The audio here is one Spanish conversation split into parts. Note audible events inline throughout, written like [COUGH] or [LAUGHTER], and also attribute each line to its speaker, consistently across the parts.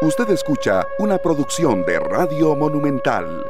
Speaker 1: Usted escucha una producción de Radio Monumental.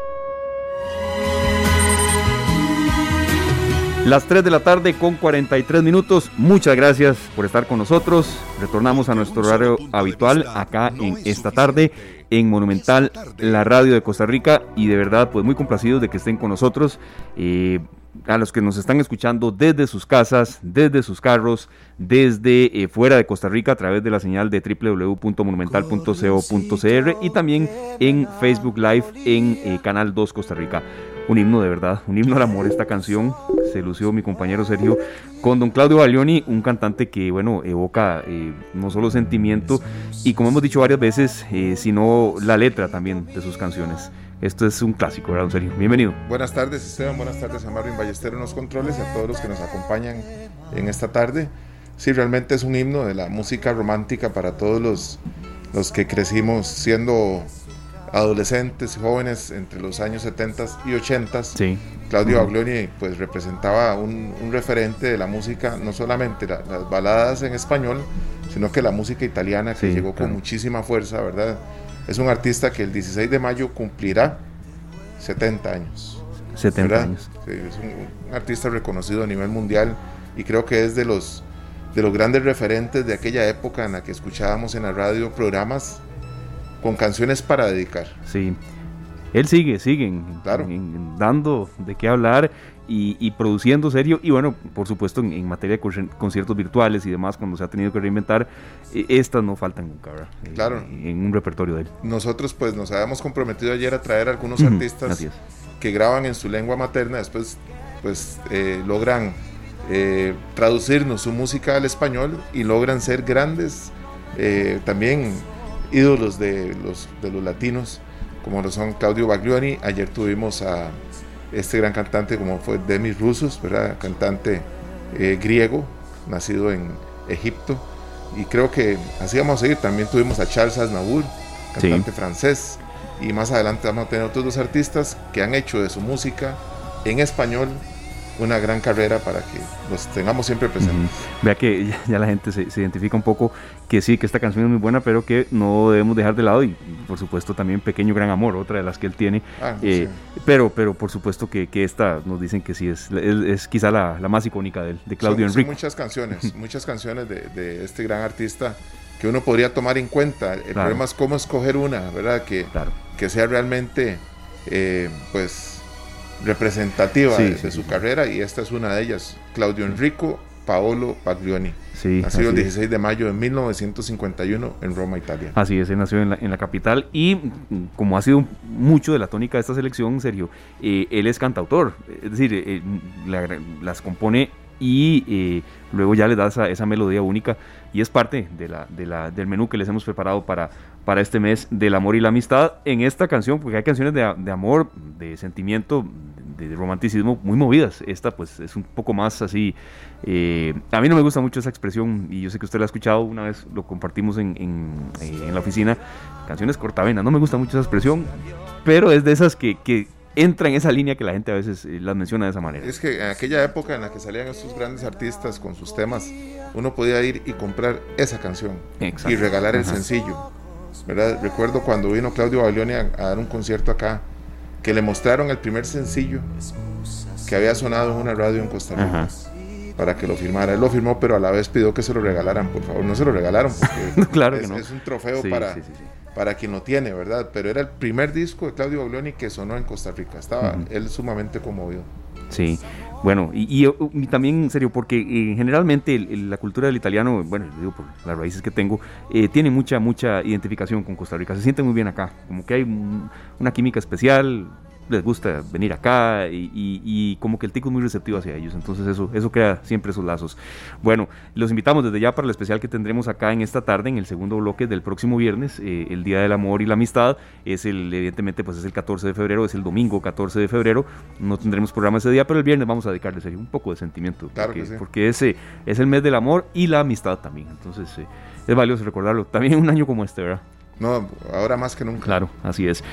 Speaker 2: Las 3 de la tarde con 43 minutos. Muchas gracias por estar con nosotros. Retornamos a nuestro horario habitual acá en esta tarde en Monumental, la radio de Costa Rica. Y de verdad, pues muy complacidos de que estén con nosotros. Eh, a los que nos están escuchando desde sus casas, desde sus carros, desde eh, fuera de Costa Rica a través de la señal de www.monumental.co.cr y también en Facebook Live en eh, Canal 2 Costa Rica un himno de verdad, un himno al amor esta canción. Se lució mi compañero Sergio con don Claudio Baglioni, un cantante que, bueno, evoca eh, no solo sentimiento y, como hemos dicho varias veces, sino la letra también de sus canciones. Esto es un clásico, ¿verdad, don Sergio? Bienvenido.
Speaker 3: Buenas tardes, Esteban. Buenas tardes a Marvin Ballester en los controles y a todos los que nos acompañan en esta tarde. Sí, realmente es un himno de la música romántica para todos los, los que crecimos siendo adolescentes jóvenes entre los años 70 y 80. Sí. Claudio Baglioni pues representaba un, referente de la música, no solamente las baladas en español, sino que la música italiana que llegó con muchísima fuerza, ¿verdad? Es un artista que el 16 de mayo cumplirá 70 años.
Speaker 2: 70 años.
Speaker 3: Sí, es un, artista reconocido a nivel mundial y creo que es de los, de los grandes referentes de aquella época en la que escuchábamos en la radio programas con canciones para dedicar.
Speaker 2: Sí. Él sigue, sigue dando de qué hablar y, produciendo serio. Y bueno, por supuesto, en, materia de conciertos virtuales y demás, cuando se ha tenido que reinventar, eh, estas no faltan nunca, ¿verdad?
Speaker 3: Claro.
Speaker 2: En, un repertorio de él.
Speaker 3: Nosotros, pues, nos habíamos comprometido ayer a traer a algunos artistas que graban en su lengua materna, después, pues, eh, logran eh, traducirnos su música al español y logran ser grandes. también ídolos de los, de los latinos, como lo son Claudio Baglioni. Ayer tuvimos a este gran cantante como fue Demis Roussos, ¿verdad? cantante eh, griego, nacido en Egipto. Y creo que así vamos a seguir. También tuvimos a Charles Aznavour, cantante francés. Y más adelante vamos a tener otros dos artistas que han hecho de su música en español una gran carrera para que los tengamos siempre presentes.
Speaker 2: Vea que ya, la gente se, identifica un poco que sí, que esta canción es muy buena, pero que no debemos dejar de lado y por supuesto también Pequeño Gran Amor, otra de las que él tiene. Ah, eh, pero, pero por supuesto que, que, esta nos dicen que sí es, es, quizá la, la, más icónica de, de Claudio Enrique.
Speaker 3: Son muchas canciones, muchas canciones de, de, este gran artista que uno podría tomar en cuenta. El problema es cómo escoger una, ¿verdad? Que, que sea realmente, eh, pues representativa de, su carrera y esta es una de ellas, Claudio Enrico Paolo Paglioni. Sí, nació el 16 de mayo de 1951 en Roma, Italia.
Speaker 2: Así es, él nació en la, en la capital y como ha sido mucho de la tónica de esta selección, Sergio, eh, él es cantautor, es decir, eh, las compone y eh, luego ya le da esa, esa, melodía única y es parte de la, de la, del menú que les hemos preparado para, para este mes del amor y la amistad en esta canción, porque hay canciones de, de amor, de sentimiento, de, romanticismo muy movidas. Esta pues es un poco más así. Eh, a mí no me gusta mucho esa expresión y yo sé que usted la ha escuchado, una vez lo compartimos en, en, eh, en la oficina, canciones cortavenas. No me gusta mucho esa expresión, pero es de esas que, que entra en esa línea que la gente a veces eh, las menciona de esa manera.
Speaker 3: Es que en aquella época en la que salían estos grandes artistas con sus temas, uno podía ir y comprar esa canción y regalar el sencillo. ¿Verdad? Recuerdo cuando vino Claudio Baglioni a, dar un concierto acá, que le mostraron el primer sencillo que había sonado en una radio en Costa Rica. Para que lo firmara. Él lo firmó, pero a la vez pidió que se lo regalaran, por favor. No se lo regalaron, porque [LAUGHS]
Speaker 2: claro
Speaker 3: es,
Speaker 2: que no.
Speaker 3: es un trofeo para, para quien lo tiene, ¿verdad? Pero era el primer disco de Claudio Baglioni que sonó en Costa Rica. Estaba él sumamente conmovido.
Speaker 2: Sí, bueno, y, también, en serio, porque eh, generalmente la cultura del italiano, bueno, digo por las raíces que tengo, eh, tiene mucha, mucha identificación con Costa Rica. Se siente muy bien acá, como que hay una química especial, les gusta venir acá y, como que el tico es muy receptivo hacia ellos, entonces eso, eso crea siempre esos lazos. Bueno, los invitamos desde ya para el especial que tendremos acá en esta tarde, en el segundo bloque del próximo viernes, eh, el Día del Amor y la Amistad, es el, evidentemente, pues es el 14 de febrero, es el domingo 14 de febrero, no tendremos programa ese día, pero el viernes vamos a dedicarle un poco de sentimiento,
Speaker 3: claro
Speaker 2: porque,
Speaker 3: sí.
Speaker 2: porque ese es el mes del amor y la amistad también, entonces eh, es valioso recordarlo, también un año como este, ¿verdad?
Speaker 3: No, ahora más que nunca.
Speaker 2: Claro, así es.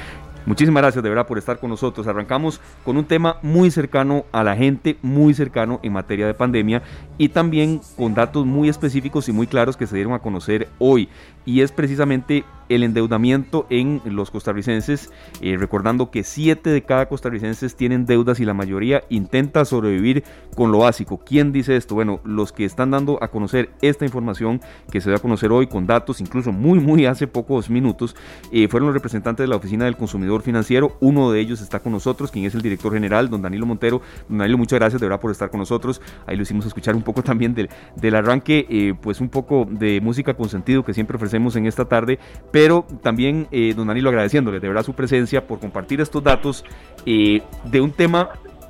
Speaker 2: Muchísimas gracias de verdad por estar con nosotros. Arrancamos con un tema muy cercano a la gente, muy cercano en materia de pandemia y también con datos muy específicos y muy claros que se dieron a conocer hoy. Y es precisamente el endeudamiento en los costarricenses, eh, recordando que 7 de cada costarricenses tienen deudas y la mayoría intenta sobrevivir con lo básico. ¿Quién dice esto? Bueno, los que están dando a conocer esta información que se da a conocer hoy con datos, incluso muy, muy hace pocos minutos, eh, fueron los representantes de la Oficina del Consumidor Financiero. Uno de ellos está con nosotros, quien es el director general, don Danilo Montero. Don Danilo, muchas gracias de verdad por estar con nosotros. Ahí lo hicimos escuchar un poco también del, del arranque, eh, pues un poco de música con sentido que siempre ofrecemos en esta tarde, pero también, eh, don Danilo, agradeciéndole de verdad su presencia por compartir estos datos de un tema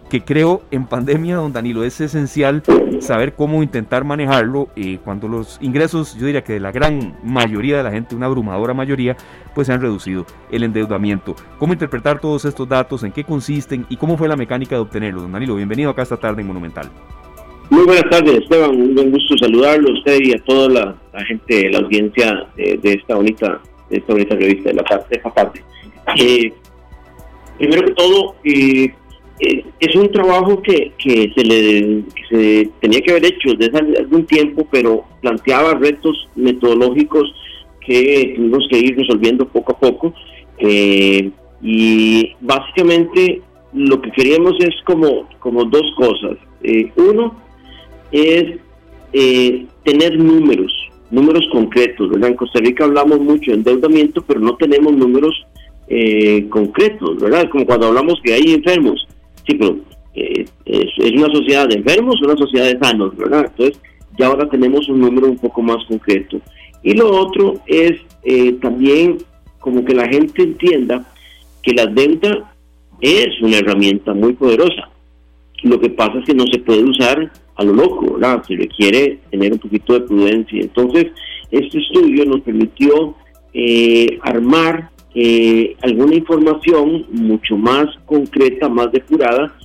Speaker 2: que creo en pandemia, don Danilo, es esencial saber cómo intentar manejarlo eh, cuando los ingresos, yo diría que de la gran mayoría de la gente, una abrumadora mayoría, pues se han reducido. El endeudamiento. ¿Cómo interpretar todos estos datos? ¿En qué consisten? ¿Y cómo fue la mecánica de obtenerlos? Don Danilo, bienvenido acá esta tarde en Monumental.
Speaker 4: Muy buenas tardes, Esteban. Un gusto saludarlo a usted y a toda la, gente, la audiencia de, esta bonita de esta bonita revista de la parte, de esta parte. Eh, primero que todo, eh, eh, es un trabajo que, que, se le se tenía que haber hecho desde hace algún tiempo, pero planteaba retos metodológicos que tuvimos que ir resolviendo poco a poco. Eh, y básicamente lo que queríamos es como, como dos cosas. Eh, uno es tener números, números concretos. En Costa Rica hablamos mucho de endeudamiento, pero no tenemos números concretos, ¿verdad? Como cuando hablamos que hay enfermos sí, pero eh, es, una sociedad de enfermos, una sociedad de sanos, ¿verdad? Entonces, ya ahora tenemos un número un poco más concreto. Y lo otro es eh, también como que la gente entienda que la deuda es una herramienta muy poderosa. Lo que pasa es que no se puede usar a lo loco, ¿verdad? Se requiere tener un poquito de prudencia. Entonces, este estudio nos permitió eh, armar eh, alguna información mucho más concreta, más depurada,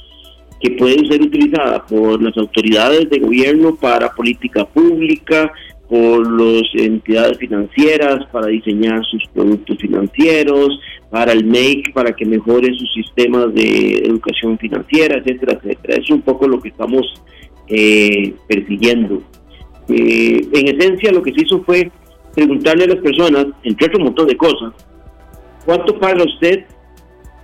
Speaker 4: que puede ser utilizada por las autoridades de gobierno para política pública, por las entidades financieras para diseñar sus productos financieros, para el MAKE para que mejore sus sistemas de educación financiera, etcétera, etcétera. Es un poco lo que estamos eh, persiguiendo. Eh, en esencia, lo que se hizo fue preguntarle a las personas, entre otro montón de cosas, ¿Cuánto paga usted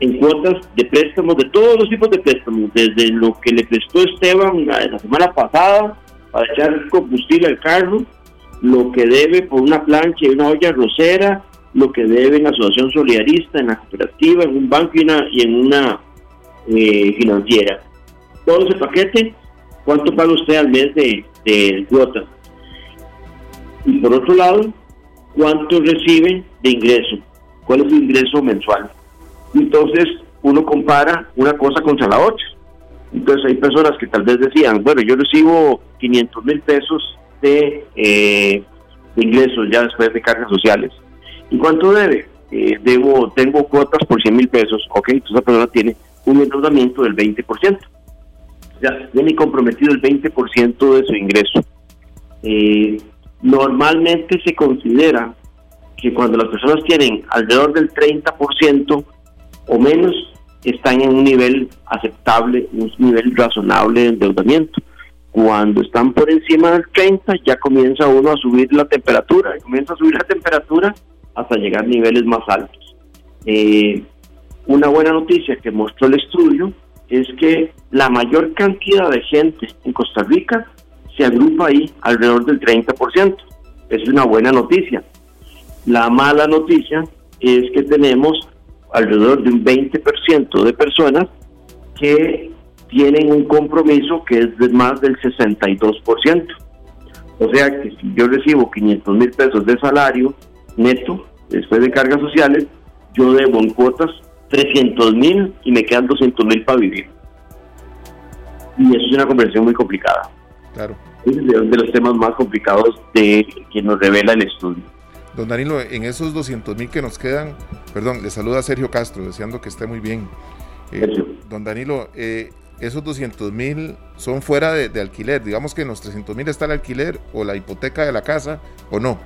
Speaker 4: en cuotas de préstamos, de todos los tipos de préstamos, desde lo que le prestó Esteban la, semana pasada para echar combustible al carro, lo que debe por una plancha y una olla rosera, lo que debe en asociación solidarista, en la cooperativa, en un banco y, en una eh, financiera. Todo ese paquete, ¿cuánto paga usted al mes de, de cuota? Y por otro lado, ¿cuánto recibe de ingreso? cuál es su ingreso mensual. Entonces uno compara una cosa contra la otra. Entonces hay personas que tal vez decían, bueno, yo recibo 500 mil pesos de, eh, ingresos ya después de cargas sociales. ¿Y cuánto debe? Eh, debo, tengo cuotas por 100 mil pesos. Ok, entonces esa persona tiene un endeudamiento del 20%. Ya tiene comprometido el 20% de su ingreso. Eh, normalmente se considera que cuando las personas tienen alrededor del 30% o menos, están en un nivel aceptable, un nivel razonable de endeudamiento. Cuando están por encima del 30, ya comienza uno a subir la temperatura, comienza a subir la temperatura hasta llegar a niveles más altos. Eh, una buena noticia que mostró el estudio es que la mayor cantidad de gente en Costa Rica se agrupa ahí alrededor del 30%. Es una buena noticia. La mala noticia es que tenemos alrededor de un 20% de personas que tienen un compromiso que es de más del 62%. O sea que si yo recibo 500 mil pesos de salario neto, después de cargas sociales, yo debo en cuotas 300 mil y me quedan 200 mil para vivir. Y eso es una conversión muy complicada.
Speaker 3: Claro.
Speaker 4: Es de los temas más complicados de que nos revela el estudio.
Speaker 3: Don Danilo, en esos 200 mil que nos quedan, perdón, le saluda Sergio Castro, deseando que esté muy bien. Eh, don Danilo, eh, esos 200 mil son fuera de, alquiler, digamos que en los 300 mil está el alquiler o la hipoteca de la casa o no.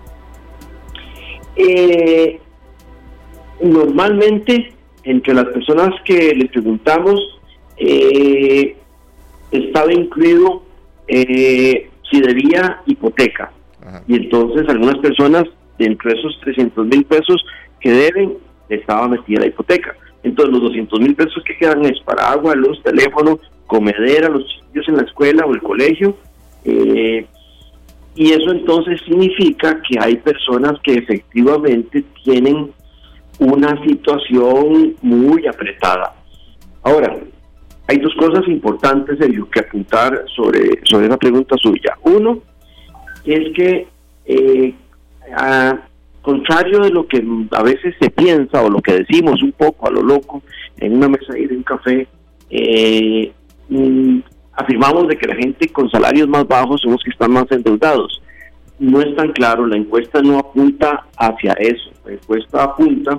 Speaker 4: Eh, normalmente, entre las personas que les preguntamos, estaba incluido si debía hipoteca. Y entonces algunas personas dentro de esos 300 mil pesos que deben, estaba metida la hipoteca. Entonces los 200 mil pesos que quedan es para agua, luz, teléfono, comedera, los chiquillos en la escuela o el colegio. Eh, y eso entonces significa que hay personas que efectivamente tienen una situación muy apretada. Ahora, hay dos cosas importantes, Sergio, que apuntar sobre, sobre esa pregunta suya. Uno, es que, eh, a contrario de lo que a veces se piensa o lo que decimos un poco a lo loco en una mesa y de un café, eh, mm, afirmamos de que la gente con salarios más bajos son los que están más endeudados. No es tan claro, la encuesta no apunta hacia eso, la encuesta apunta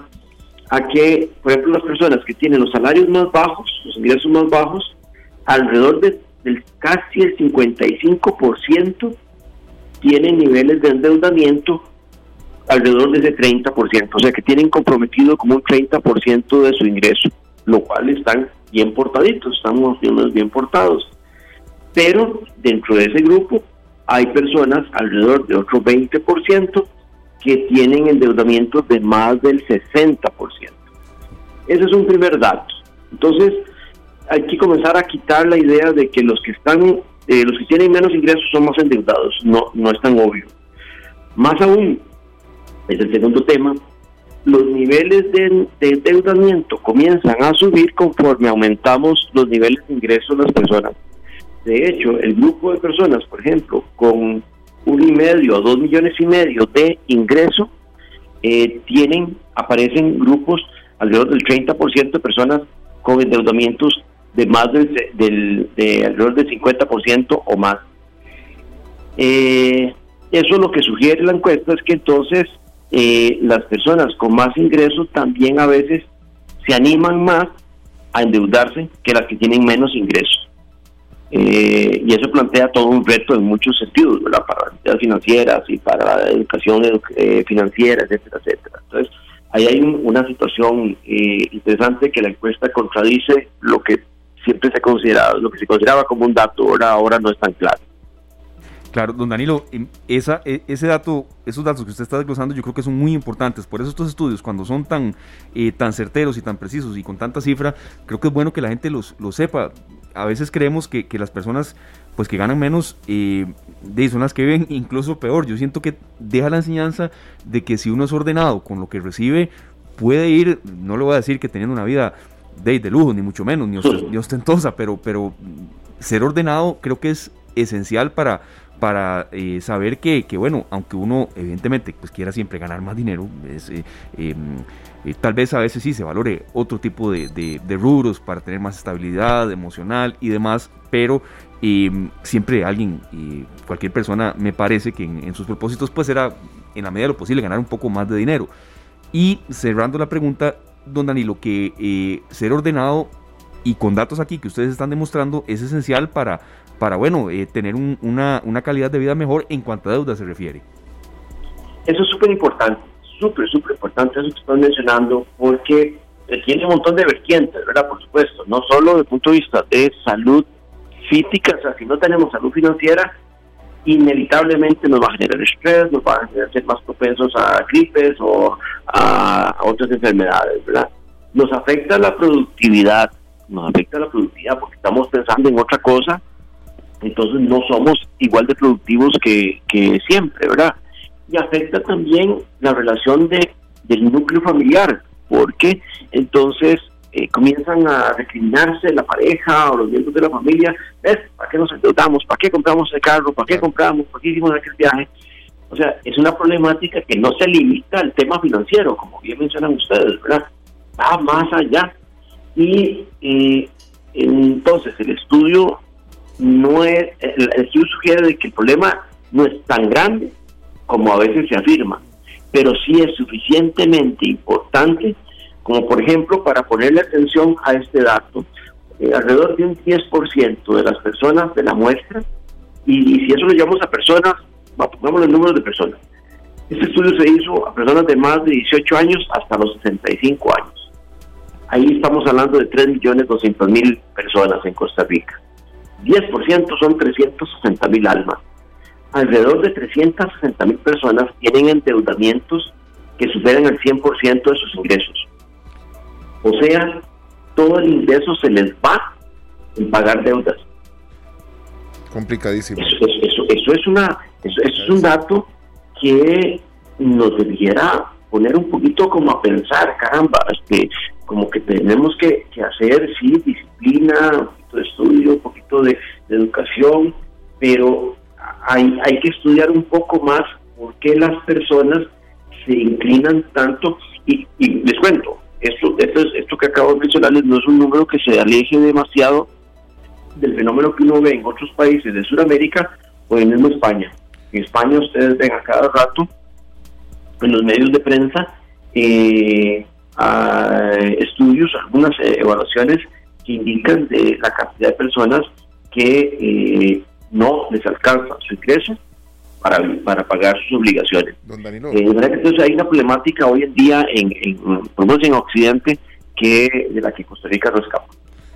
Speaker 4: a que, por ejemplo, las personas que tienen los salarios más bajos, los ingresos más bajos, alrededor de, del casi el 55% tienen niveles de endeudamiento alrededor de ese 30%, o sea que tienen comprometido como un 30% de su ingreso, lo cual están bien portaditos, estamos bien portados. Pero dentro de ese grupo hay personas alrededor de otro 20% que tienen endeudamientos de más del 60%. Ese es un primer dato. Entonces, hay que comenzar a quitar la idea de que los que están, eh, los que tienen menos ingresos son más endeudados. No, no es tan obvio. Más aún, es el segundo tema, los niveles de, de, endeudamiento comienzan a subir conforme aumentamos los niveles de ingresos de las personas. De hecho, el grupo de personas, por ejemplo, con un y medio o dos millones y medio de ingreso, eh, tienen, aparecen grupos alrededor del 30% de personas con endeudamientos de más del, del de alrededor del 50% o más. Eh, eso lo que sugiere la encuesta es que entonces eh, las personas con más ingresos también a veces se animan más a endeudarse que las que tienen menos ingresos. Eh, y eso plantea todo un reto en muchos sentidos. Para las entidades financieras y para la educación eh, financiera, etcétera, etcétera. Entonces, ahí hay una situación eh, interesante que la encuesta contradice lo que siempre se consideraba, lo que se consideraba como un dato, ahora, ahora no es tan claro.
Speaker 2: Claro, don Danilo, esa, e, ese dato, esos datos que usted está desglosando yo creo que son muy importantes. Por eso estos estudios, cuando son tan, tan certeros y tan precisos y con tanta cifra, creo que es bueno que la gente los, los sepa a veces creemos que, las personas pues que ganan menos eh, son las que viven incluso peor. Yo siento que deja la enseñanza de que si uno es ordenado con lo que recibe, puede ir, no le voy a decir que teniendo una vida de, de lujo, ni mucho menos, ni, ostentosa, pero, pero ser ordenado creo que es esencial para, para eh, saber que, que, bueno, aunque uno evidentemente pues quiera siempre ganar más dinero, es, eh, em, eh, tal vez a veces sí se valore otro tipo de, de, rubros para tener más estabilidad emocional y demás, pero em, siempre alguien, cualquier persona me parece que en, sus propósitos pues será en la medida de lo posible ganar un poco más de dinero. Y cerrando la pregunta, don Danilo, que eh, ser ordenado y con datos aquí que ustedes están demostrando es esencial para, para bueno, eh, tener una, una calidad de vida mejor en cuanto a deuda se refiere.
Speaker 4: Eso es súper importante súper, súper importante eso que están mencionando, porque tiene un montón de vertientes, ¿verdad? Por supuesto, no solo desde el punto de vista de salud física, o sea, si no tenemos salud financiera, inevitablemente nos va a generar estrés, nos va a generar ser más propensos a gripes o a, otras enfermedades, ¿verdad? Nos afecta la productividad, nos afecta la productividad porque estamos pensando en otra cosa, entonces no somos igual de productivos que, que siempre, ¿verdad? y afecta también la relación de, del núcleo familiar, porque entonces eh, comienzan a recriminarse la pareja o los miembros de la familia, ¿ves? ¿Para qué nos endeudamos? ¿Para qué compramos el carro? ¿Para qué compramos? ¿Para qué hicimos aquel viaje? O sea, es una problemática que no se limita al tema financiero, como bien mencionan ustedes, ¿verdad? Va más allá. Y eh, entonces el estudio no es, el, estudio sugiere de que el problema no es tan grande, como a veces se afirma, pero sí es suficientemente importante como por ejemplo para ponerle atención a este dato, eh, alrededor de un 10% de las personas de la muestra, y, si eso lo llamamos a personas, pongamos los números de personas. Este estudio se hizo a personas de más de 18 años hasta los 65 años. Ahí estamos hablando de 3.200.000 personas en Costa Rica. 10% son 360.000 almas. alrededor de 360 mil personas tienen endeudamientos que superan el 100% de sus ingresos. O sea, todo el ingreso se les va en pagar deudas.
Speaker 3: Complicadísimo.
Speaker 4: Eso, eso, es, una, eso, es un dato que nos debiera poner un poquito como a pensar, caramba, este, como que tenemos que, hacer, sí, disciplina, un poquito de estudio, de, educación, pero hay, hay que estudiar un poco más por qué las personas se inclinan tanto. Y, les cuento, esto, esto, esto que acabo de mencionarles no es un número que se aleje demasiado del fenómeno que uno ve en otros países de Sudamérica o en mismo España. En España ustedes ven a cada rato en los medios de prensa eh, estudios, algunas eh, evaluaciones que indican de la cantidad de personas que eh, no les alcanza su ingreso para, para pagar sus obligaciones. entonces hay una problemática hoy en día en, en, en Occidente que de la que Costa Rica no escapa.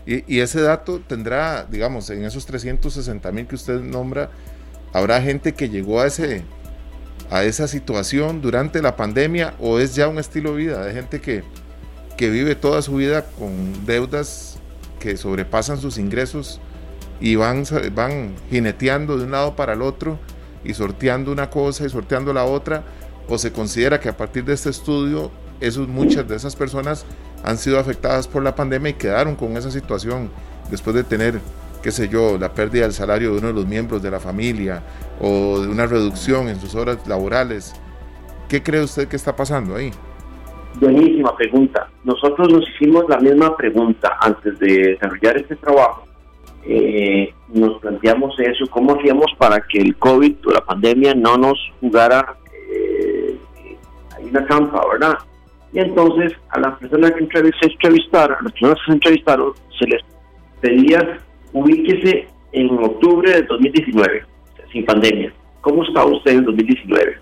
Speaker 3: Y, ese dato tendrá, digamos, en esos 360 mil que usted nombra, habrá gente que llegó a ese a esa situación durante la pandemia o es ya un estilo de vida de gente que, que vive toda su vida con deudas que sobrepasan sus ingresos y van, van jineteando de un lado para el otro y sorteando una cosa y sorteando la otra o se considera que a partir de este estudio esos, muchas de esas personas han sido afectadas por la pandemia y quedaron con esa situación después de tener, qué sé yo, la pérdida del salario de uno de los miembros de la familia o de una reducción en sus horas laborales. ¿Qué cree usted que está pasando ahí?
Speaker 4: Buenísima pregunta. Nosotros nos hicimos la misma pregunta antes de desarrollar este trabajo. Eh, nos planteamos eso, cómo hacíamos para que el COVID o la pandemia no nos jugara eh, una campa, ¿verdad? Y entonces a las personas que entrevistaron, a las personas que se entrevistaron, se les pedía ubíquese en octubre de 2019, sin pandemia. ¿Cómo está usted en 2019?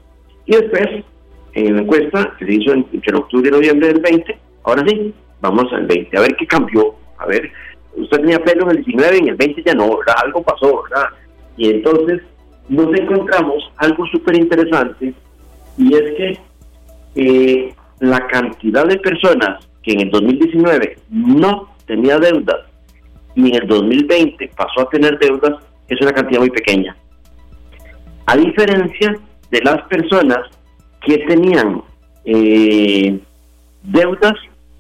Speaker 4: Y después, en la encuesta que se hizo entre octubre y noviembre del 20, ahora sí, vamos al 20, a ver qué cambió. A ver, usted tenía pelo en el 19 y en el 20 ya no. Algo pasó, ¿verdad? Y entonces nos encontramos algo súper interesante y es que eh, la cantidad de personas que en el 2019 no tenía deudas y en el 2020 pasó a tener deudas es una cantidad muy pequeña. A diferencia de las personas que tenían eh, deudas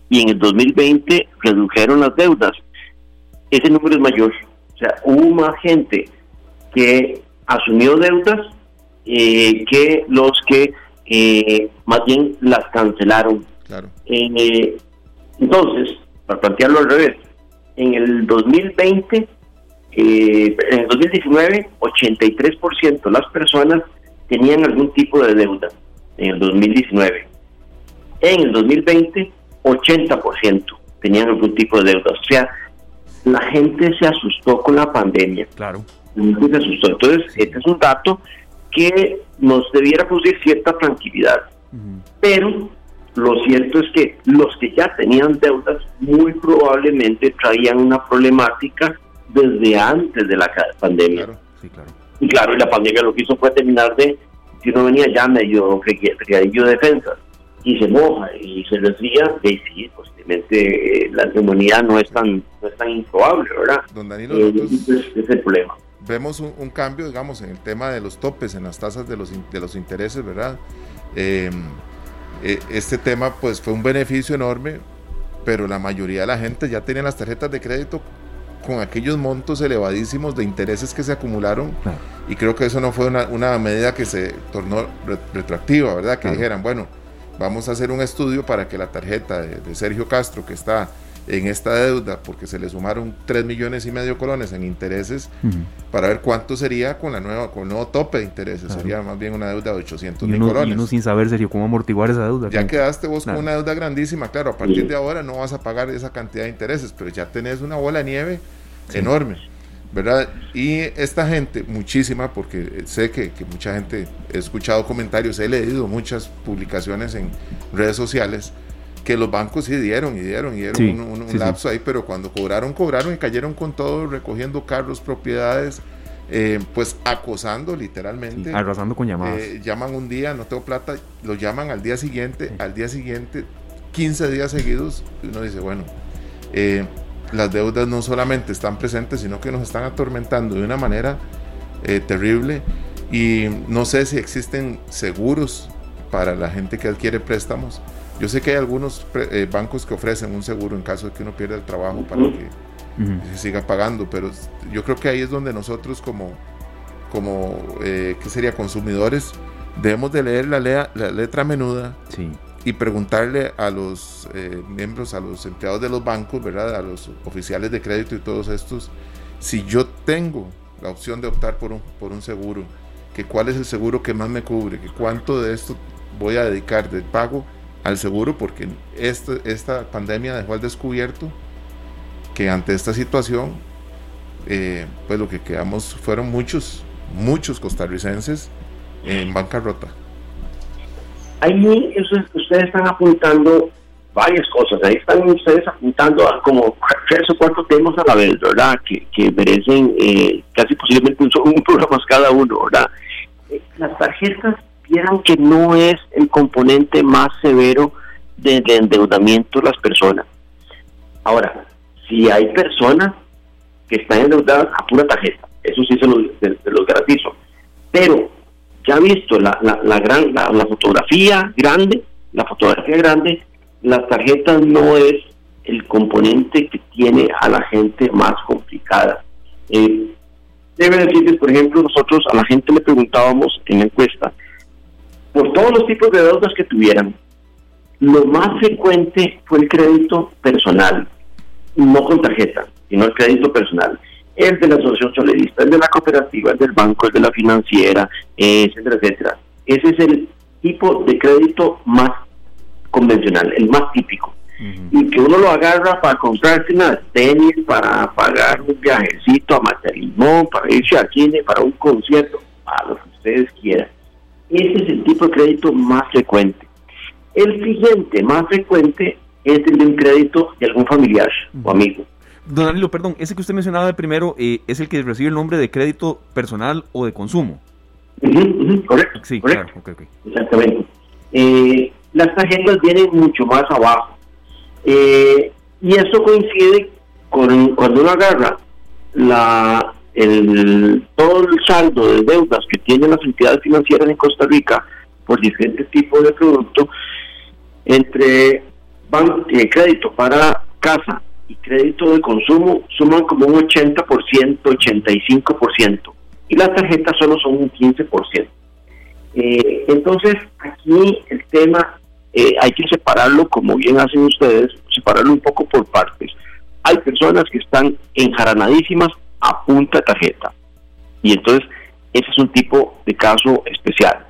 Speaker 4: y en el 2020 redujeron las deudas, ese número es mayor. O sea, hubo más gente que asumió deudas eh, que los que eh, más bien las cancelaron. Claro. Eh, entonces, para plantearlo al revés, en el 2020, eh, en el 2019, 83% de las personas tenían algún tipo de deuda en el 2019. En el 2020, 80% tenían algún tipo de deuda. O sea, la gente se asustó con la pandemia.
Speaker 2: Claro.
Speaker 4: se asustó. Entonces, este es un dato que nos debiera producir cierta tranquilidad. Pero lo cierto es que los que ya tenían deudas muy probablemente traían una problemática desde antes de la pandemia. Y claro, y la pandemia lo que hizo fue terminar de, si uno venía ya medio criadillo de defensa y se moja y se desvía, y sí, posiblemente eh, la neumonía no es tan no es tan improbable, ¿verdad?
Speaker 3: Don Danilo, eh,
Speaker 4: es el problema
Speaker 3: vemos un, cambio, digamos, en el tema de los topes, en las tasas de los, de los intereses, ¿verdad? Em, e, este tema, pues, fue un beneficio enorme, pero la mayoría de la gente ya tenía las tarjetas de crédito con aquellos montos elevadísimos de intereses que se acumularon y creo que eso no fue una, medida que se tornó retroactiva, ¿verdad? Que dijeran, bueno, vamos a hacer un estudio para que la tarjeta de Sergio Castro, que está en esta deuda porque se le sumaron 3 millones y medio colones en intereses para ver cuánto sería con la nueva con el nuevo tope de intereses. Sería más bien una deuda de 800 mil colones y
Speaker 2: uno sin saber serio cómo amortiguar esa deuda
Speaker 3: ya quedaste vos con una deuda grandísima claro a partir de ahora no vas a pagar esa cantidad de intereses pero ya tenés una bola de nieve enorme ¿verdad? Y esta gente, muchísima, porque sé que, que, mucha gente, he escuchado comentarios, he leído muchas publicaciones en redes sociales, que los bancos sí dieron y dieron y dieron un, lapso ahí, pero cuando cobraron, cobraron y cayeron con todo, recogiendo carros, propiedades, eh, pues acosando literalmente.
Speaker 2: arrasando con llamadas.
Speaker 3: Eh, llaman un día, no tengo plata, lo llaman al día siguiente, al día siguiente, 15 días seguidos, y uno dice, bueno, eh, las deudas no solamente están presentes, sino que nos están atormentando de una manera terrible y no sé si existen seguros para la gente que adquiere préstamos. Yo sé que hay algunos bancos que ofrecen un seguro en caso de que uno pierda el trabajo para que se siga pagando, pero yo creo que ahí es donde nosotros como, como eh, ¿qué sería? Consumidores, debemos de leer la, la letra menuda y preguntarle a los eh, miembros, a los empleados de los bancos, ¿verdad? A los oficiales de crédito y todos estos, si yo tengo la opción de optar por un, por un seguro, que cuál es el seguro que más me cubre, que cuánto de esto voy a dedicar del pago al seguro, porque esta, esta pandemia dejó al descubierto que ante esta situación, eh, pues lo que quedamos fueron muchos, muchos costarricenses en bancarrota.
Speaker 4: Eso ustedes están apuntando varias cosas, ahí están ustedes apuntando a como tres o cuatro temas a la vez, ¿verdad? Que, que merecen eh, casi posiblemente un, [LAUGHS] programa cada uno, ¿verdad? Las tarjetas que no es el componente más severo de, de endeudamiento de las personas. Ahora, si hay personas que están endeudadas a pura tarjeta, eso sí se los, garantizo. Pero ya visto la, la, gran, la, fotografía grande, la fotografía grande, las tarjetas no es el componente que tiene a la gente más complicada. Eh, debe decirles, por ejemplo, nosotros a la gente le preguntábamos en la encuesta, por todos los tipos de deudas que tuvieran, lo más frecuente fue el crédito personal, no con tarjeta, sino el crédito personal. El de la asociación solerista, el de la cooperativa, el del banco, el de la financiera, etcétera, etcétera. Ese es el tipo de crédito más convencional, el más típico. Y que uno lo agarra para comprarse unas tenis, para pagar un viajecito a Matalimón, para irse a cine, para un concierto, a lo que ustedes quieran. Ese es el tipo de crédito más frecuente. El siguiente más frecuente es el de un crédito de algún familiar o amigo.
Speaker 2: Don Danilo, perdón, ese que usted mencionaba de primero eh, es el que recibe el nombre de crédito personal o de consumo.
Speaker 4: correcto.
Speaker 2: Sí,
Speaker 4: claro. Exactamente. Eh, las tarjetas vienen mucho más abajo. Eh, y eso coincide con cuando uno agarra la, el, todo el saldo de deudas que tienen las entidades financieras en Costa Rica por diferentes tipos de productos, entre banco tiene crédito para casa y crédito de consumo suman como un 80%, 85%, y las tarjetas solo son un 15%. Eh, entonces, aquí el tema eh, hay que separarlo, como bien hacen ustedes, separarlo un poco por partes. Hay personas que están enjaranadísimas a tarjeta, y entonces ese es un tipo de caso especial.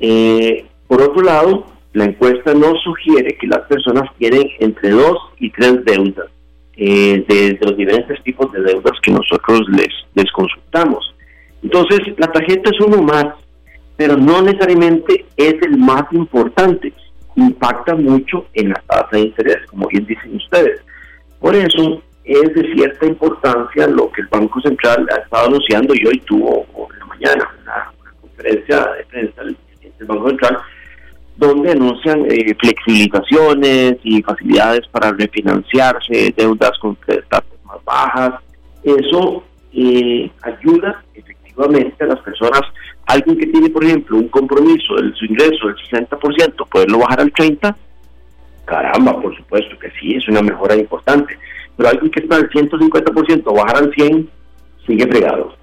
Speaker 4: Eh, por otro lado, la encuesta no sugiere que las personas tienen entre dos y tres deudas eh, de, los diferentes tipos de deudas que nosotros les, les consultamos. Entonces, la tarjeta es uno más, pero no necesariamente es el más importante. Impacta mucho en la tasa de interés, como bien dicen ustedes. Por eso es de cierta importancia lo que el Banco Central ha estado anunciando y hoy tuvo en la mañana una, conferencia de prensa del Banco Central donde anuncian eh, flexibilizaciones y facilidades para refinanciarse, deudas con tasas más bajas. Eso eh, ayuda efectivamente a las personas, alguien que tiene, por ejemplo, un compromiso de su ingreso del 60%, poderlo bajar al 30%, caramba, por supuesto que sí, es una mejora importante. Pero alguien que está al 150%, bajar al 100%, sigue fregado.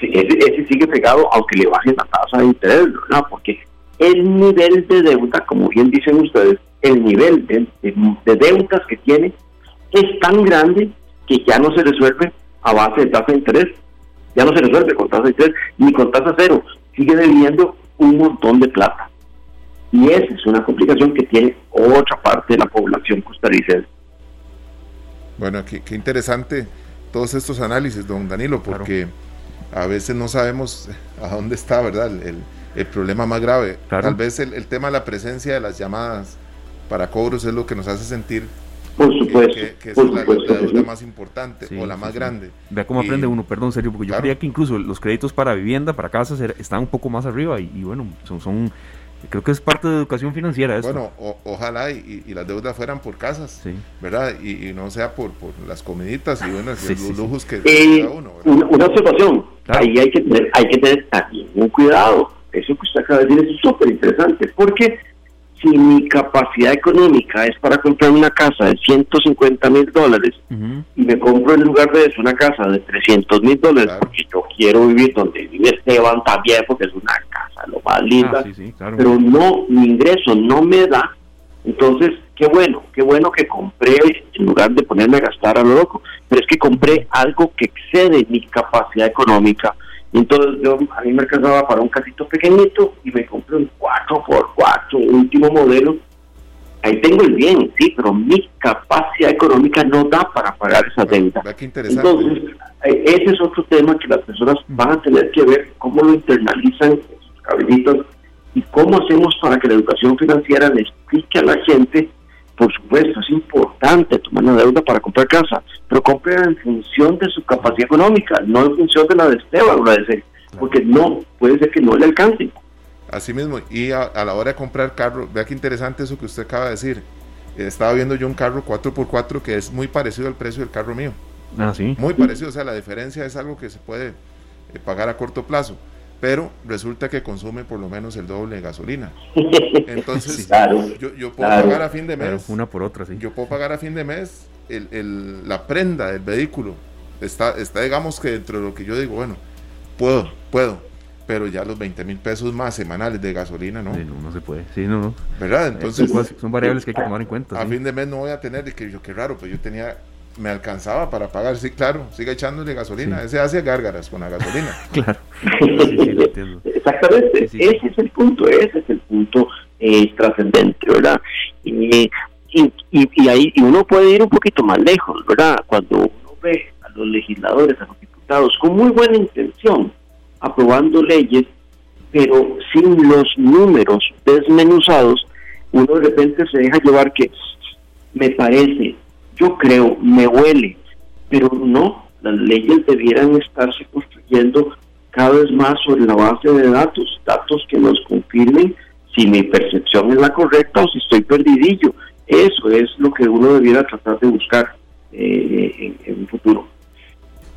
Speaker 4: Ese, sigue fregado aunque le bajen la tasa de interés, ¿verdad? Porque el nivel de deuda, como bien dicen ustedes, el nivel de, deudas que tiene es tan grande que ya no se resuelve a base de tasa de interés, ya no se resuelve con tasa de interés ni con tasa cero, sigue debiendo un montón de plata. Y esa es una complicación que tiene otra parte de la población costarricense.
Speaker 3: Bueno, qué, interesante todos estos análisis, don Danilo, porque a veces no sabemos a dónde está, ¿verdad? El, el problema más grave. Tal vez el, tema de la presencia de las llamadas para cobros es lo que nos hace sentir
Speaker 4: Por supuesto.
Speaker 3: Que, es la, deuda más importante o la más grande.
Speaker 2: Vea cómo aprende uno, perdón, serio, porque yo creía que incluso los créditos para vivienda, para casas, están un poco más arriba y, bueno, son, son Creo que es parte de educación financiera.
Speaker 3: Bueno, ojalá y, las deudas fueran por casas, ¿verdad? Y, no sea por, por las comiditas y bueno, los lujos que
Speaker 4: eh, uno. Una, observación, ahí hay que tener, hay que tener también un cuidado. Eso que usted acaba de decir es súper interesante, porque si mi capacidad económica es para comprar una casa de 150 mil dólares y me compro en lugar de eso una casa de 300 mil dólares porque yo quiero vivir donde vive Esteban también porque es una casa lo más linda, ah, pero no, mi ingreso no me da, entonces qué bueno, qué bueno que compré en lugar de ponerme a gastar a lo loco, pero es que compré algo que excede mi capacidad económica entonces yo a mí me alcanzaba para un casito pequeñito y me compré un 4x4, último modelo. Ahí tengo el bien, sí, pero mi capacidad económica no da para pagar esa deuda. Entonces, eh, ese es otro tema que las personas van a tener que ver cómo lo internalizan cabellitos y cómo hacemos para que la educación financiera le explique a la gente por supuesto, es importante tomar una deuda para comprar casa, pero compre en función de su capacidad económica, no en función de la de Esteban o la de ese, porque no, puede ser que no le alcance.
Speaker 3: Así mismo, y a, la hora de comprar carro, vea qué interesante eso que usted acaba de decir. Estaba viendo yo un carro 4x4 que es muy parecido al precio del carro mío.
Speaker 2: Ah, sí.
Speaker 3: Muy parecido, o sea, la diferencia es algo que se puede eh, pagar a corto plazo pero resulta que consume por lo menos el doble de gasolina. [LAUGHS] Entonces, yo, puedo pagar a fin de mes.
Speaker 2: una por otra, sí.
Speaker 3: Yo puedo pagar a fin de mes el, la prenda del vehículo. Está, está, digamos que dentro de lo que yo digo, bueno, puedo, puedo, pero ya los 20 mil pesos más semanales de gasolina, ¿no?
Speaker 2: no, no se puede. Sí, no, no.
Speaker 3: ¿Verdad? Entonces.
Speaker 2: Son, variables que hay que tomar en cuenta.
Speaker 3: A fin de mes no voy a tener, y que yo, qué raro, pues yo tenía me alcanzaba para pagar, sí, claro, sigue echándole gasolina, ese hace gárgaras con la gasolina. [LAUGHS]
Speaker 2: claro.
Speaker 4: Exactamente, ese es el punto, ese es el punto eh, trascendente, ¿verdad? Y, y, y, ahí y uno puede ir un poquito más lejos, ¿verdad? Cuando uno ve a los legisladores, a los diputados, con muy buena intención, aprobando leyes, pero sin los números desmenuzados, uno de repente se deja llevar que me parece yo creo, me huele, pero no, las leyes debieran estarse construyendo cada vez más sobre la base de datos, datos que nos confirmen si mi percepción es la correcta o si estoy perdidillo. Eso es lo que uno debiera tratar de buscar eh, en, un futuro.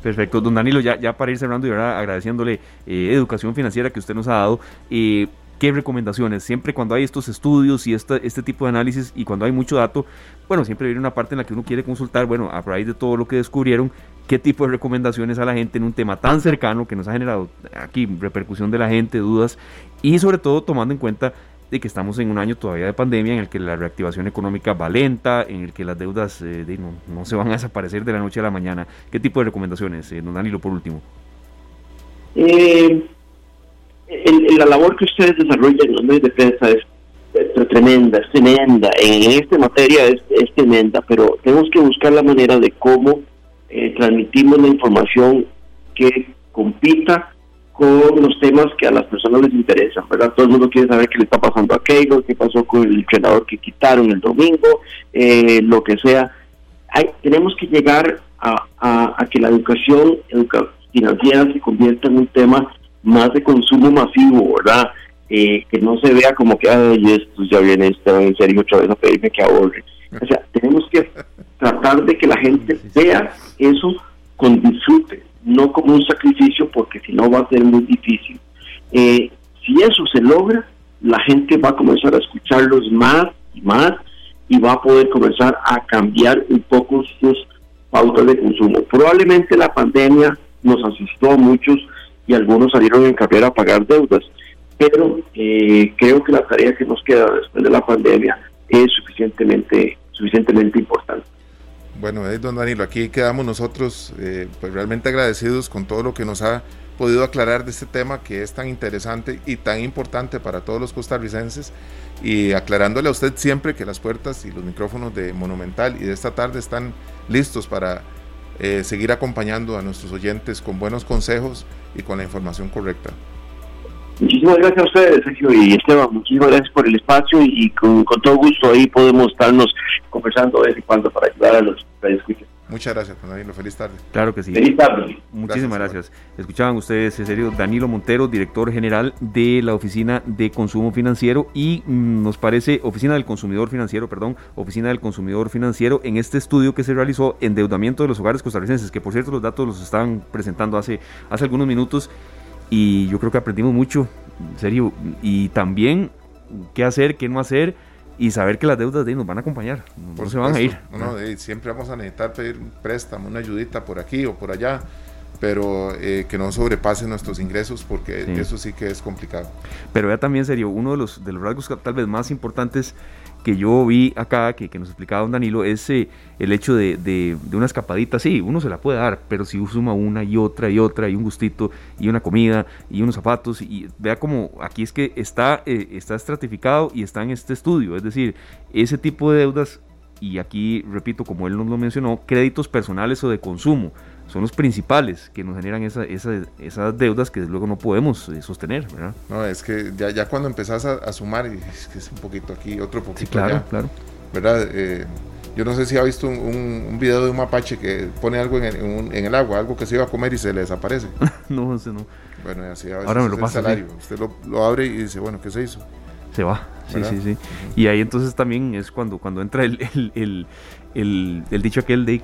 Speaker 2: Perfecto, don Danilo, ya, para ir cerrando y ahora agradeciéndole eh, educación financiera que usted nos ha dado, eh, ¿Qué recomendaciones? Siempre cuando hay estos estudios y este, tipo de análisis y cuando hay mucho dato, bueno, siempre viene una parte en la que uno quiere consultar, bueno, a raíz de todo lo que descubrieron, qué tipo de recomendaciones a la gente en un tema tan cercano que nos ha generado aquí repercusión de la gente, dudas y sobre todo tomando en cuenta de que estamos en un año todavía de pandemia en el que la reactivación económica va lenta, en el que las deudas eh, no, se van a desaparecer de la noche a la mañana. ¿Qué tipo de recomendaciones, eh, don Danilo, por último?
Speaker 4: Eh, la labor que ustedes desarrollan en los medios de prensa es, tremenda, es tremenda. En esta materia es, tremenda, pero tenemos que buscar la manera de cómo eh, transmitimos la información que compita con los temas que a las personas les interesan, ¿verdad? Todo el mundo quiere saber qué le está pasando a Keylor, qué pasó con el entrenador que quitaron el domingo, eh, lo que sea. Hay, tenemos que llegar a, a, que la educación financiera se convierta en un tema más de consumo masivo, ¿verdad? Eh, que no se vea como que, ay, esto ya viene esto en serio otra vez a pedirme que ahorre. O sea, tenemos que tratar de que la gente vea eso con disfrute, no como un sacrificio, porque si no va a ser muy difícil. Eh, si eso se logra, la gente va a comenzar a escucharlos más y más y va a poder comenzar a cambiar un poco sus pautas de consumo. Probablemente la pandemia nos asustó a muchos y algunos salieron en carrera a pagar deudas. Pero eh, creo que la tarea que nos queda después de la pandemia es suficientemente, suficientemente importante.
Speaker 3: Bueno, don Danilo, aquí quedamos nosotros eh, pues realmente agradecidos con todo lo que nos ha podido aclarar de este tema que es tan interesante y tan importante para todos los costarricenses y aclarándole a usted siempre que las puertas y los micrófonos de Monumental y de esta tarde están listos para eh, seguir acompañando a nuestros oyentes con buenos consejos y con la información correcta.
Speaker 4: Muchísimas gracias a ustedes, Sergio y Esteban. Muchísimas gracias por el espacio y, con, todo gusto ahí podemos estarnos conversando de vez en cuando para ayudar a los escuchas.
Speaker 3: Muchas gracias, Danilo. Feliz tarde.
Speaker 2: Claro que sí.
Speaker 4: Feliz tarde.
Speaker 2: Muchísimas gracias. Escuchaban ustedes, en serio, Danilo Montero, director general de la Oficina de Consumo Financiero y mm, nos parece, Oficina del Consumidor Financiero, perdón, Oficina del Consumidor Financiero, en este estudio que se realizó, Endeudamiento de los Hogares Costarricenses, que por cierto los datos los estaban presentando hace, hace algunos minutos y yo creo que aprendimos mucho, en serio, y también qué hacer, qué no hacer y saber que las deudas de nos van a acompañar, no se van a ir.
Speaker 3: No, siempre vamos a necesitar pedir un préstamo, una ayudita por aquí o por allá, pero eh, que no sobrepase nuestros ingresos porque eso sí que es complicado.
Speaker 2: Pero ya también serio, uno de los, de los rasgos tal vez más importantes que yo vi acá, que, que nos explicaba don Danilo, es eh, el hecho de, de, una escapadita, sí, uno se la puede dar, pero si suma una y otra y otra, y un gustito, y una comida, y unos zapatos, y vea como aquí es que está, eh, está estratificado y está en este estudio, es decir, ese tipo de deudas, y aquí repito, como él nos lo mencionó, créditos personales o de consumo, son los principales que nos generan esa, esas deudas que luego no podemos eh, sostener, ¿verdad?
Speaker 3: No, es que ya, ya cuando empezás a, sumar, es que es un poquito aquí, otro poquito sí,
Speaker 2: claro, claro.
Speaker 3: ¿verdad? Eh, yo no sé si ha visto un, un, video de un mapache que pone algo en el, en el, agua, algo que se iba a comer y se le desaparece. [LAUGHS]
Speaker 2: no, ese no.
Speaker 3: Bueno, así a veces Ahora me lo pasa. Salario. Usted lo, lo, abre y dice, bueno, ¿qué se hizo?
Speaker 2: Se va. Sí, sí, sí. Y ahí entonces también es cuando, cuando entra el, el, el, el dicho aquel de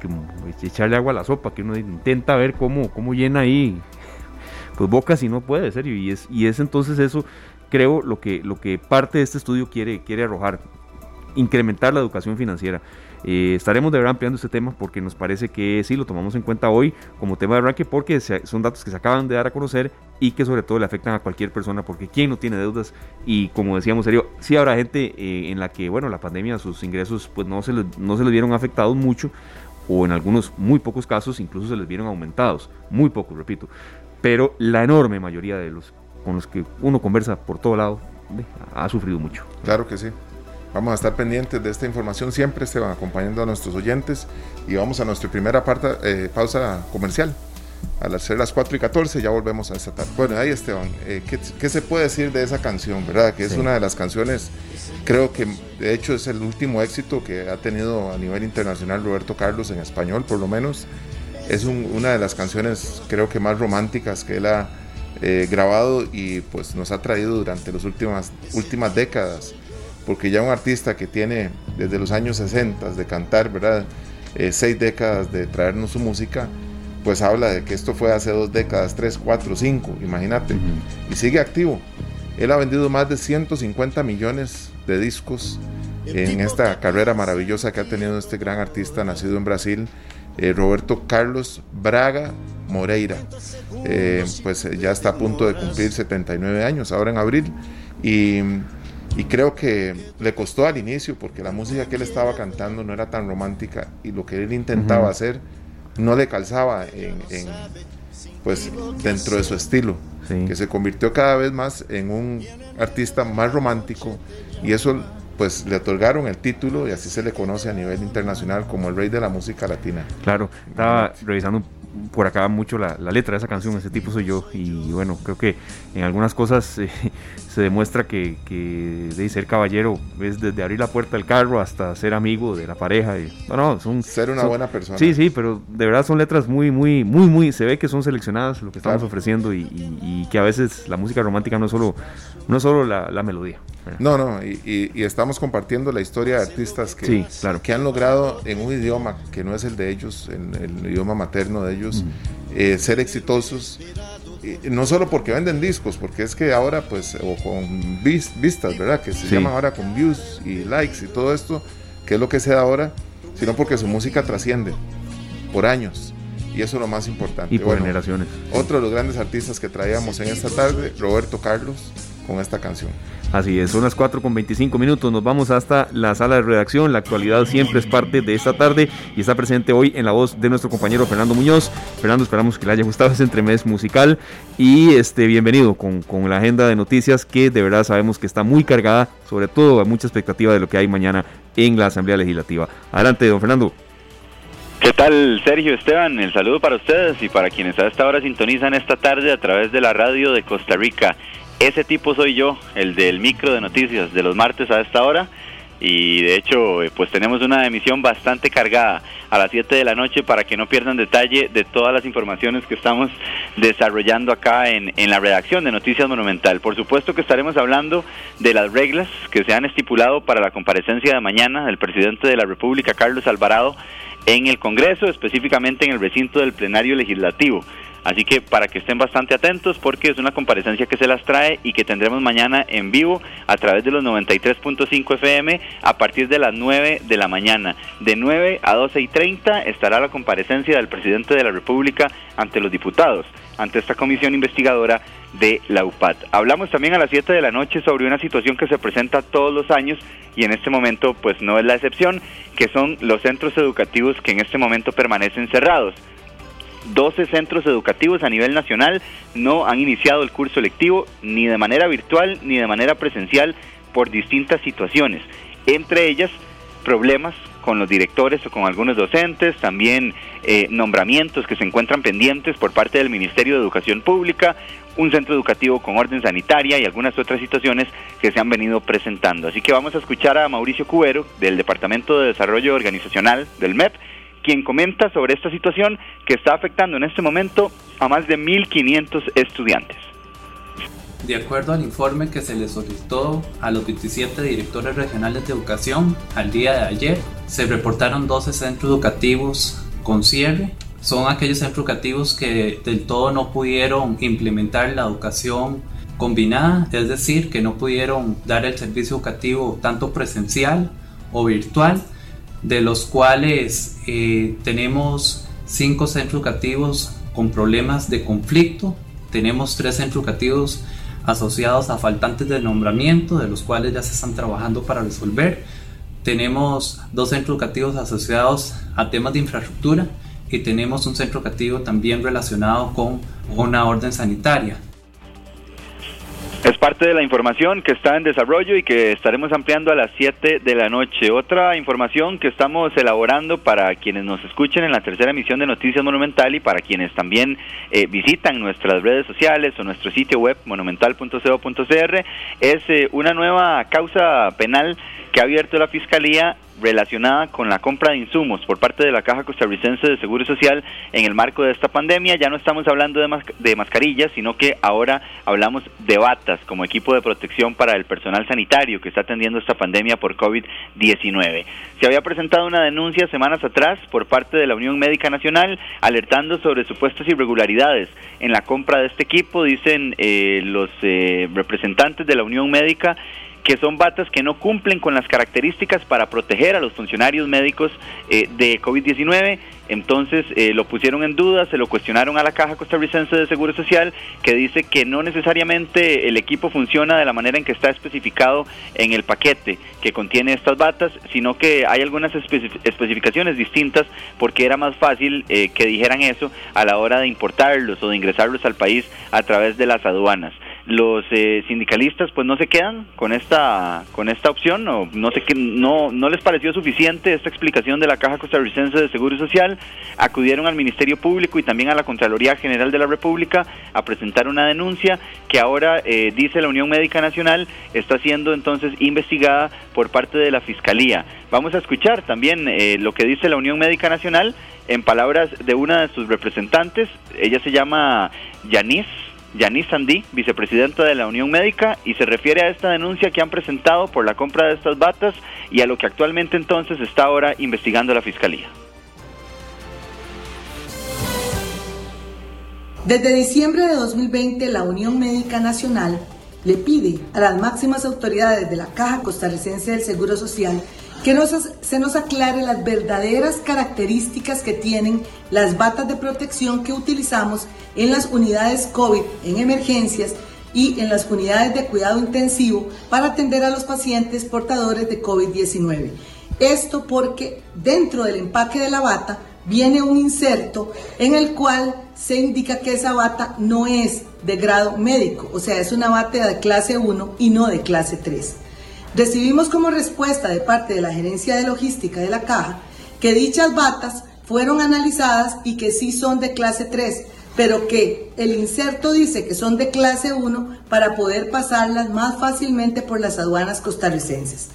Speaker 2: echarle agua a la sopa, que uno intenta ver cómo, cómo llena ahí pues bocas y no puede, serio. Y es, y es entonces eso, creo, lo que, lo que parte de este estudio quiere, quiere arrojar, incrementar la educación financiera. Eh, estaremos de verdad ampliando este tema porque nos parece que sí lo tomamos en cuenta hoy como tema de arranque porque son datos que se acaban de dar a conocer y que sobre todo le afectan a cualquier persona porque quién no tiene deudas y como decíamos serio, sí habrá gente eh, en la que bueno la pandemia sus ingresos pues no se les, no se les vieron afectados mucho o en algunos muy pocos casos incluso se les vieron aumentados, muy pocos repito, pero la enorme mayoría de los con los que uno conversa por todo lado ha sufrido mucho.
Speaker 3: Claro que sí. Vamos a estar pendientes de esta información siempre, van acompañando a nuestros oyentes y vamos a nuestra primera eh, pausa comercial. A las, las 4 y 14 ya volvemos a esta tarde. Bueno, ahí Esteban, eh, ¿qué, se puede decir de esa canción, verdad? Que es una de las canciones, creo que de hecho es el último éxito que ha tenido a nivel internacional Roberto Carlos en español, por lo menos. Es una de las canciones, creo que más románticas que él ha eh, grabado y pues nos ha traído durante las últimas, últimas décadas porque ya un artista que tiene desde los años 60 de cantar, ¿verdad? Eh, seis décadas de traernos su música, pues habla de que esto fue hace dos décadas, tres, cuatro, cinco, imagínate, y sigue activo. Él ha vendido más de 150 millones de discos en esta carrera maravillosa que ha tenido este gran artista nacido en Brasil, eh, Roberto Carlos Braga Moreira. Eh, pues ya está a punto de cumplir 79 años, ahora en abril, y y creo que le costó al inicio porque la música que él estaba cantando no era tan romántica y lo que él intentaba hacer no le calzaba en, pues dentro de su estilo, que se convirtió cada vez más en un artista más romántico y eso pues le otorgaron el título y así se le conoce a nivel internacional como el rey de la música latina.
Speaker 2: Claro, estaba revisando por acá mucho la, letra de esa canción, ese tipo soy yo, y bueno, creo que en algunas cosas eh, [LAUGHS] se demuestra que, que, de ser caballero es desde abrir la puerta del carro hasta ser amigo de la pareja. Y, no, son,
Speaker 3: ser una buena persona.
Speaker 2: Sí, sí, pero de verdad son letras muy, muy, muy, muy, se ve que son seleccionadas lo que estamos ofreciendo y, y, que a veces la música romántica no es solo, no es solo la, la melodía.
Speaker 3: No, no, y, estamos compartiendo la historia de artistas que, que han logrado en un idioma que no es el de ellos, en el idioma materno de ellos, eh, ser exitosos. no solo porque venden discos, porque es que ahora, pues, o con vistas, ¿verdad? Que se llama ahora con views y likes y todo esto, que es lo que se da ahora, sino porque su música trasciende por años. Y eso es lo más importante.
Speaker 2: Y por generaciones.
Speaker 3: Otro de los grandes artistas que traíamos en esta tarde, Roberto Carlos, con esta canción.
Speaker 2: Así es, son las 4 con 25 minutos, nos vamos hasta la sala de redacción, la actualidad siempre es parte de esta tarde y está presente hoy en la voz de nuestro compañero Fernando Muñoz. Fernando, esperamos que le haya gustado ese entremés musical y este, bienvenido con, con la agenda de noticias que de verdad sabemos que está muy cargada, sobre todo a mucha expectativa de lo que hay mañana en la Asamblea Legislativa. Adelante, don Fernando.
Speaker 5: ¿Qué tal, Sergio Esteban? El saludo para ustedes y para quienes a esta hora sintonizan esta tarde a través de la radio de Costa Rica ese tipo soy yo, el del micro de noticias de los martes a esta hora y de hecho eh, pues tenemos una emisión bastante cargada a las 7 de la noche para que no pierdan detalle de todas las informaciones que estamos desarrollando acá en, en la redacción de Noticias Monumental. Por supuesto que estaremos hablando de las reglas que se han estipulado para la comparecencia de mañana del presidente de la República, Carlos Alvarado, en el Congreso, específicamente en el recinto del plenario legislativo. Así que para que estén bastante atentos porque es una comparecencia que se las trae y que tendremos mañana en vivo a través de los 93.5 FM a partir de las 9 de la mañana. De 9 a 12 y 30 estará la comparecencia del presidente de la República ante los diputados, ante esta comisión investigadora de la UPAD. Hablamos también a las 7 de la noche sobre una situación que se presenta todos los años y en este momento pues no es la excepción, que son los centros educativos que en este momento permanecen cerrados. 12 centros educativos a nivel nacional no han iniciado el curso lectivo ni de manera virtual ni de manera presencial por distintas situaciones, entre ellas problemas con los directores o con algunos docentes, también eh, nombramientos que se encuentran pendientes por parte del Ministerio de Educación Pública, un centro educativo con orden sanitaria y algunas otras situaciones que se han venido presentando. Así que vamos a escuchar a Mauricio Cubero del Departamento de Desarrollo Organizacional del MEP quien comenta sobre esta situación que está afectando en este momento a más de 1.500 estudiantes.
Speaker 6: De acuerdo al informe que se le solicitó a los 27 directores regionales de educación al día de ayer, se reportaron 12 centros educativos con cierre. Son aquellos centros educativos que del todo no pudieron implementar la educación combinada, es decir, que no pudieron dar el servicio educativo tanto presencial o virtual de los cuales eh, tenemos cinco centros educativos con problemas de conflicto, tenemos tres centros educativos asociados a faltantes de nombramiento, de los cuales ya se están trabajando para resolver, tenemos dos centros educativos asociados a temas de infraestructura y tenemos un centro educativo también relacionado con una orden sanitaria.
Speaker 5: Es parte de la información que está en desarrollo y que estaremos ampliando a las 7 de la noche. Otra información que estamos elaborando para quienes nos escuchen en la tercera emisión de Noticias Monumental y para quienes también eh, visitan nuestras redes sociales o nuestro sitio web monumental.co.cr es eh, una nueva causa penal que ha abierto la Fiscalía relacionada con la compra de insumos por parte de la Caja Costarricense de Seguro Social en el marco de esta pandemia. Ya no estamos hablando de, mascarillas, sino que ahora hablamos de batas como equipo de protección para el personal sanitario que está atendiendo esta pandemia por COVID-19. Se había presentado una denuncia semanas atrás por parte de la Unión Médica Nacional alertando sobre supuestas irregularidades en la compra de este equipo, dicen eh, los eh, representantes de la Unión Médica que son batas que no cumplen con las características para proteger a los funcionarios médicos eh, de COVID-19. Entonces eh, lo pusieron en duda, se lo cuestionaron a la Caja Costarricense de Seguro Social, que dice que no necesariamente el equipo funciona de la manera en que está especificado en el paquete que contiene estas batas, sino que hay algunas especificaciones distintas porque era más fácil eh, que dijeran eso a la hora de importarlos o de ingresarlos al país a través de las aduanas los eh, sindicalistas pues no se quedan con esta con esta opción o no sé que no no les pareció suficiente esta explicación de la Caja Costarricense de Seguro Social. Acudieron al Ministerio Público y también a la Contraloría General de la República a presentar una denuncia que ahora eh, dice la Unión Médica Nacional está siendo entonces investigada por parte de la Fiscalía. Vamos a escuchar también eh, lo que dice la Unión Médica Nacional en palabras de una de sus representantes. Ella se llama Yanis Yanis Sandí, vicepresidenta de la Unión Médica, y se refiere a esta denuncia que han presentado por la compra de estas batas y a lo que actualmente entonces está ahora investigando la Fiscalía.
Speaker 7: Desde diciembre de 2020, la Unión Médica Nacional le pide a las máximas autoridades de la Caja Costarricense del Seguro Social que se nos aclare las verdaderas características que tienen las batas de protección que utilizamos en las unidades COVID en emergencias y en las unidades de cuidado intensivo para atender a los pacientes portadores de COVID-19. Esto porque dentro del empaque de la bata viene un inserto en el cual se indica que esa bata no es de grado médico, o sea, es una bata de clase 1 y no de clase 3. Recibimos como respuesta de parte de la gerencia de logística de la caja que dichas batas fueron analizadas y que sí son de clase 3, pero que el inserto dice que son de clase 1 para poder pasarlas más fácilmente por las aduanas costarricenses.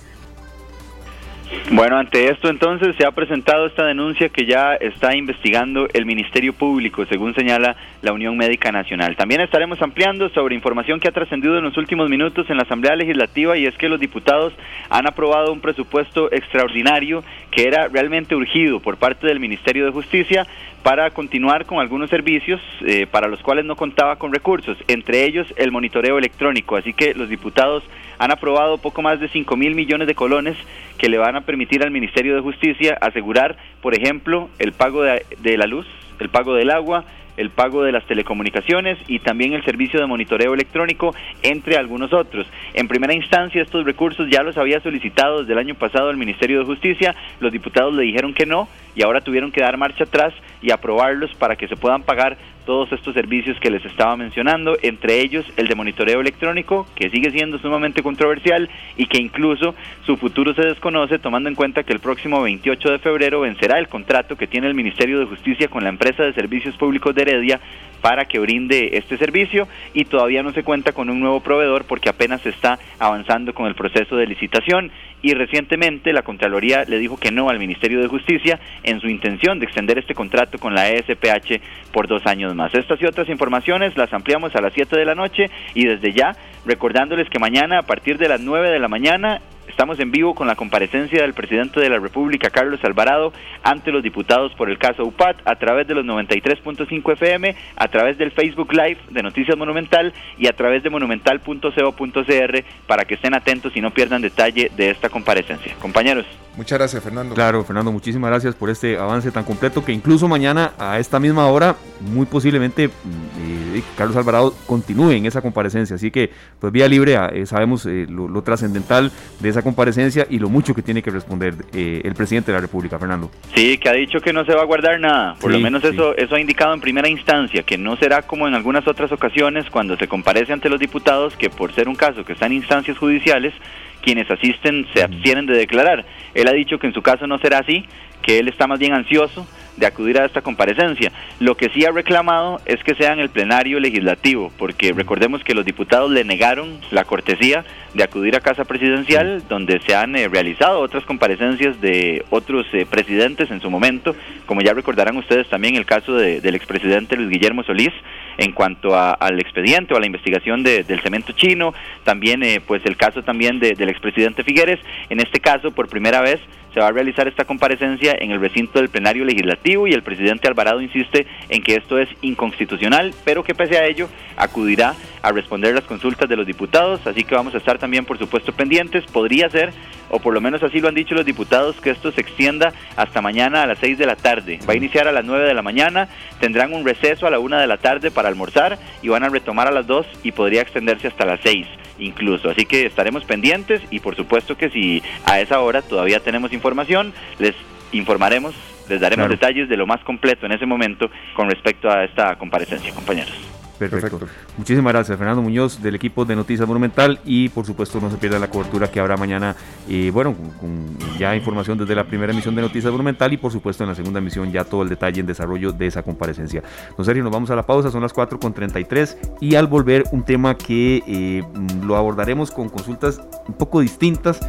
Speaker 5: Bueno, ante esto entonces se ha presentado esta denuncia que ya está investigando el Ministerio Público, según señala la Unión Médica Nacional. También estaremos ampliando sobre información que ha trascendido en los últimos minutos en la Asamblea Legislativa y es que los diputados han aprobado un presupuesto extraordinario que era realmente urgido por parte del Ministerio de Justicia para continuar con algunos servicios eh, para los cuales no contaba con recursos, entre ellos el monitoreo electrónico. Así que los diputados han aprobado poco más de 5 mil millones de colones que le van a permitir al Ministerio de Justicia asegurar, por ejemplo, el pago de, la luz, el pago del agua, el pago de las telecomunicaciones y también el servicio de monitoreo electrónico, entre algunos otros. En primera instancia, estos recursos ya los había solicitado desde el año pasado el Ministerio de Justicia, los diputados le dijeron que no y ahora tuvieron que dar marcha atrás y aprobarlos para que se puedan pagar todos estos servicios que les estaba mencionando, entre ellos el de monitoreo electrónico, que sigue siendo sumamente controversial y que incluso su futuro se desconoce tomando en cuenta que el próximo 28 de febrero vencerá el contrato que tiene el Ministerio de Justicia con la empresa de servicios públicos de Heredia para que brinde este servicio y todavía no se cuenta con un nuevo proveedor porque apenas se está avanzando con el proceso de licitación y recientemente la Contraloría le dijo que no al Ministerio de Justicia en su intención de extender este contrato con la ESPH por dos años más. Estas y otras informaciones las ampliamos a las 7 de la noche y desde ya recordándoles que mañana a partir de las 9 de la mañana Estamos en vivo con la comparecencia del presidente de la República, Carlos Alvarado, ante los diputados por el caso UPAT a través de los 93.5 FM, a través del Facebook Live de Noticias Monumental y a través de monumental.co.cr para que estén atentos y no pierdan detalle de esta comparecencia. Compañeros.
Speaker 3: Muchas gracias, Fernando.
Speaker 2: Claro, Fernando, muchísimas gracias por este avance tan completo que incluso mañana a esta misma hora, muy posiblemente mm, eh, Carlos Alvarado continúe en esa comparecencia. Así que, pues vía libre, ah, eh, sabemos eh, lo, trascendental de esa comparecencia y lo mucho que tiene que responder el presidente de la República, Fernando.
Speaker 5: Sí, que ha dicho que no se va a guardar nada. Por lo menos eso, eso ha indicado en primera instancia, que no será como en algunas otras ocasiones cuando se comparece ante los diputados, que por ser un caso que está en instancias judiciales, quienes asisten se abstienen de declarar. Él ha dicho que en su caso no será así, que él está más bien ansioso de acudir a esta comparecencia. Lo que sí ha reclamado es que sea en el plenario legislativo, porque recordemos que los diputados le negaron la cortesía de acudir a Casa Presidencial, donde se han eh, realizado otras comparecencias de otros eh, presidentes en su momento, como ya recordarán ustedes también el caso del expresidente Luis Guillermo Solís, en cuanto al expediente o a la investigación del cemento chino, también eh, pues el caso también del expresidente Figueres, en este caso por primera vez se va a realizar esta comparecencia en el recinto del plenario legislativo y el presidente Alvarado insiste en que esto es inconstitucional, pero que pese a ello acudirá a responder las consultas de los diputados, así que vamos a estar también por supuesto pendientes, podría ser, o por lo menos así lo han dicho los diputados, que esto se extienda hasta mañana a las 6 de la tarde, va a iniciar a las 9 de la mañana, tendrán un receso a la 1 de la tarde para almorzar y van a retomar a las 2 y podría extenderse hasta las 6 incluso. Así que estaremos pendientes y por supuesto que si a esa hora todavía tenemos información, les informaremos, les daremos detalles de lo más completo en ese momento con respecto a esta comparecencia, compañeros.
Speaker 2: Perfecto. Muchísimas gracias, Fernando Muñoz, del equipo de Noticias Monumental. Y por supuesto, no se pierda la cobertura que habrá mañana. y bueno, con, ya información desde la primera emisión de Noticias Monumental y por supuesto en la segunda emisión ya todo el detalle en desarrollo de esa comparecencia. Don Sergio, nos vamos a la pausa, son las 4.33 y al volver un tema que eh, lo abordaremos con consultas un poco distintas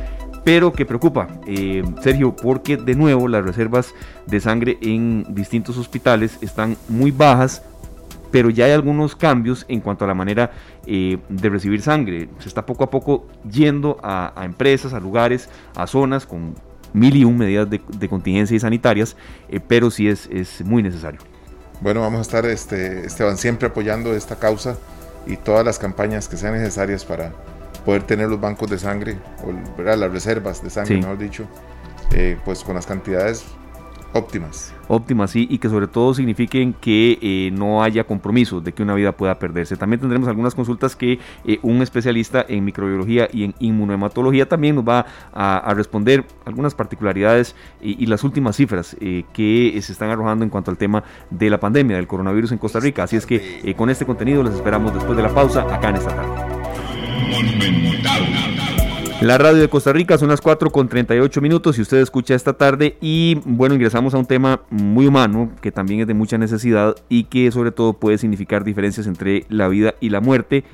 Speaker 2: pero que preocupa, eh, Sergio, porque de nuevo las reservas de sangre en distintos hospitales están muy bajas, pero ya hay algunos cambios en cuanto a la manera eh, de recibir sangre. Se está poco a poco yendo a, empresas, a lugares, a zonas con mil y un medidas de, contingencia y sanitarias, eh, pero sí es, es muy necesario.
Speaker 3: Bueno, vamos a estar, este, Esteban, siempre apoyando esta causa y todas las campañas que sean necesarias para poder tener los bancos de sangre, o las reservas de sangre, mejor dicho, eh, pues con las cantidades óptimas.
Speaker 2: Óptimas, sí, y que sobre todo signifiquen que eh, no haya compromiso de que una vida pueda perderse. También tendremos algunas consultas que eh, un especialista en microbiología y en inmunohematología también nos va a, responder algunas particularidades y, las últimas cifras eh, que se están arrojando en cuanto al tema de la pandemia del coronavirus en Costa Rica. Así es que con este contenido les esperamos después de la pausa acá en esta tarde. La radio de Costa Rica son las 4 con 38 minutos y usted escucha esta tarde y bueno, ingresamos a un tema muy humano que también es de mucha necesidad y que sobre todo puede significar diferencias entre la vida y la muerte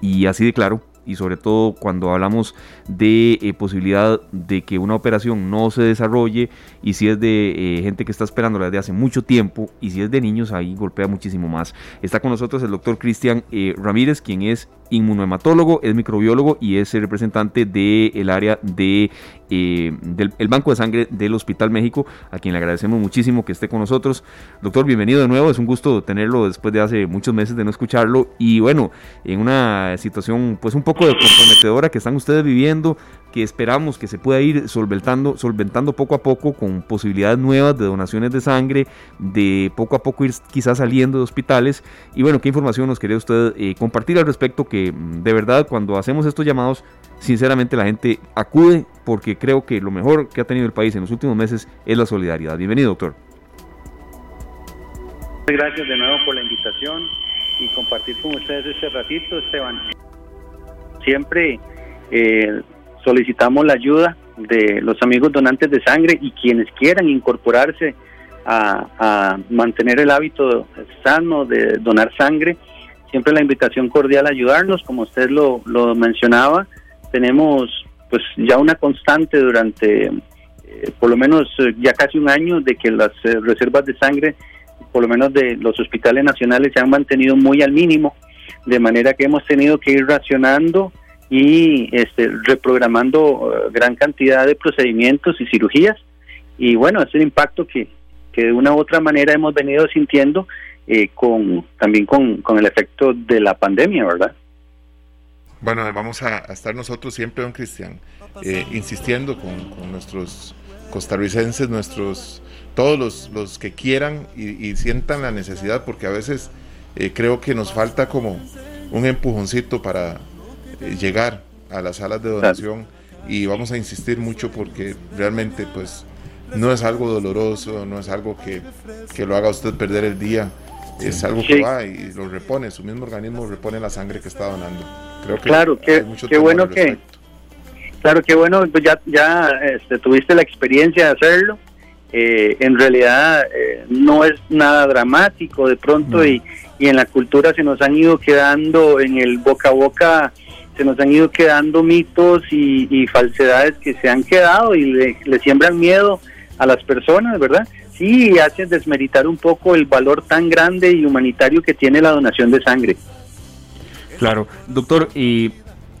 Speaker 2: y así de claro y sobre todo cuando hablamos de eh, posibilidad de que una operación no se desarrolle y si es de eh, gente que está esperando desde hace mucho tiempo y si es de niños ahí golpea muchísimo más. Está con nosotros el doctor Cristian eh, Ramírez, quien es inmunohematólogo, es microbiólogo y es el representante del área de, del Banco de Sangre del Hospital México, a quien le agradecemos muchísimo que esté con nosotros. Doctor, bienvenido de nuevo, es un gusto tenerlo después de hace muchos meses de no escucharlo y bueno, en una situación pues un poco comprometedora que están ustedes viviendo, que esperamos que se pueda ir solventando, solventando poco a poco con posibilidades nuevas de donaciones de sangre, de poco a poco ir quizás saliendo de hospitales. Y bueno, ¿qué información nos quería usted eh, compartir al respecto? Que mm, de verdad cuando hacemos estos llamados, sinceramente la gente acude porque creo que lo mejor que ha tenido el país en los últimos meses es la solidaridad. Bienvenido, doctor.
Speaker 8: Gracias de nuevo por la invitación y compartir con ustedes este ratito, Esteban. Siempre eh, solicitamos la ayuda de los amigos donantes de sangre y quienes quieran incorporarse a, mantener el hábito sano de donar sangre. Siempre la invitación cordial a ayudarnos, como usted lo, mencionaba, tenemos pues ya una constante durante eh, por lo menos eh, ya casi un año de que las reservas de sangre, por lo menos de los hospitales nacionales, se han mantenido muy al mínimo de manera que hemos tenido que ir racionando y este, reprogramando eh, gran cantidad de procedimientos y cirugías. Y bueno, es el impacto que, que de una u otra manera hemos venido sintiendo eh, con también con, el efecto de la pandemia, ¿verdad?
Speaker 3: Bueno, vamos a, estar nosotros siempre, don Cristian, eh, insistiendo con, nuestros costarricenses, nuestros todos los, los que quieran y, y, sientan la necesidad, porque a veces eh, creo que nos falta como un empujoncito para llegar a las salas de donación y vamos a insistir mucho porque realmente pues no es algo doloroso, no es algo que, lo haga usted perder el día, es algo que va y lo repone, su mismo organismo repone la sangre que está donando. Creo que
Speaker 8: claro, qué, qué bueno que claro, qué bueno, pues ya, ya este, tuviste la experiencia de hacerlo. Eh, en realidad no es nada dramático de pronto y, y en la cultura se nos han ido quedando en el boca a boca, se nos han ido quedando mitos y, falsedades que se han quedado y le, siembran miedo a las personas, ¿verdad? Sí, hacen desmeritar un poco el valor tan grande y humanitario que tiene la donación de sangre.
Speaker 2: Claro, doctor, y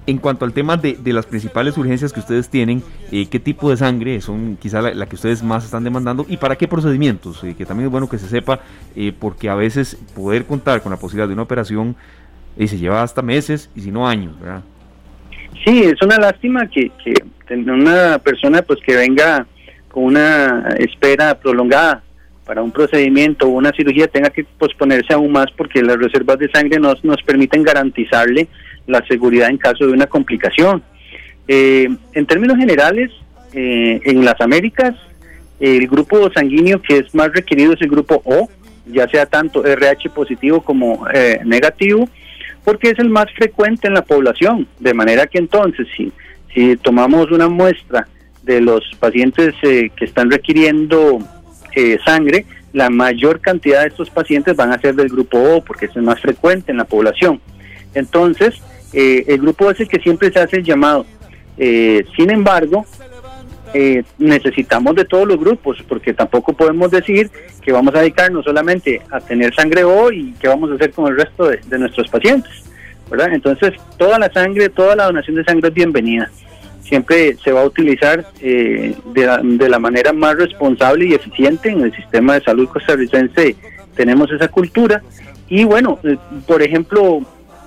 Speaker 2: en cuanto al tema de, las principales urgencias que ustedes tienen, eh, ¿qué tipo de sangre son quizá la, que ustedes más están demandando y para qué procedimientos? Eh, que también es bueno que se sepa, eh, porque a veces poder contar con la posibilidad de una operación se lleva hasta meses y si no años, ¿verdad?
Speaker 8: Sí, es una lástima que, que una persona pues que venga con una espera prolongada para un procedimiento o una cirugía tenga que posponerse aún más porque las reservas de sangre nos, nos permiten garantizarle la seguridad en caso de una complicación. Eh, en términos generales, eh, en las Américas, el grupo sanguíneo que es más requerido es el grupo O, ya sea tanto RH positivo como eh, negativo, porque es el más frecuente en la población. De manera que entonces, si, si tomamos una muestra de los pacientes que están requiriendo sangre, la mayor cantidad de estos pacientes van a ser del grupo O, porque es el más frecuente en la población. Entonces, eh, el grupo es el que siempre se hace el llamado. Eh, sin embargo, eh, necesitamos de todos los grupos, porque tampoco podemos decir que vamos a dedicarnos solamente a tener sangre O y qué vamos a hacer con el resto de, nuestros pacientes. ¿verdad? Entonces, toda la sangre, toda la donación de sangre es bienvenida. Siempre se va a utilizar de, de la manera más responsable y eficiente en el sistema de salud costarricense. Tenemos esa cultura. Y bueno, por ejemplo,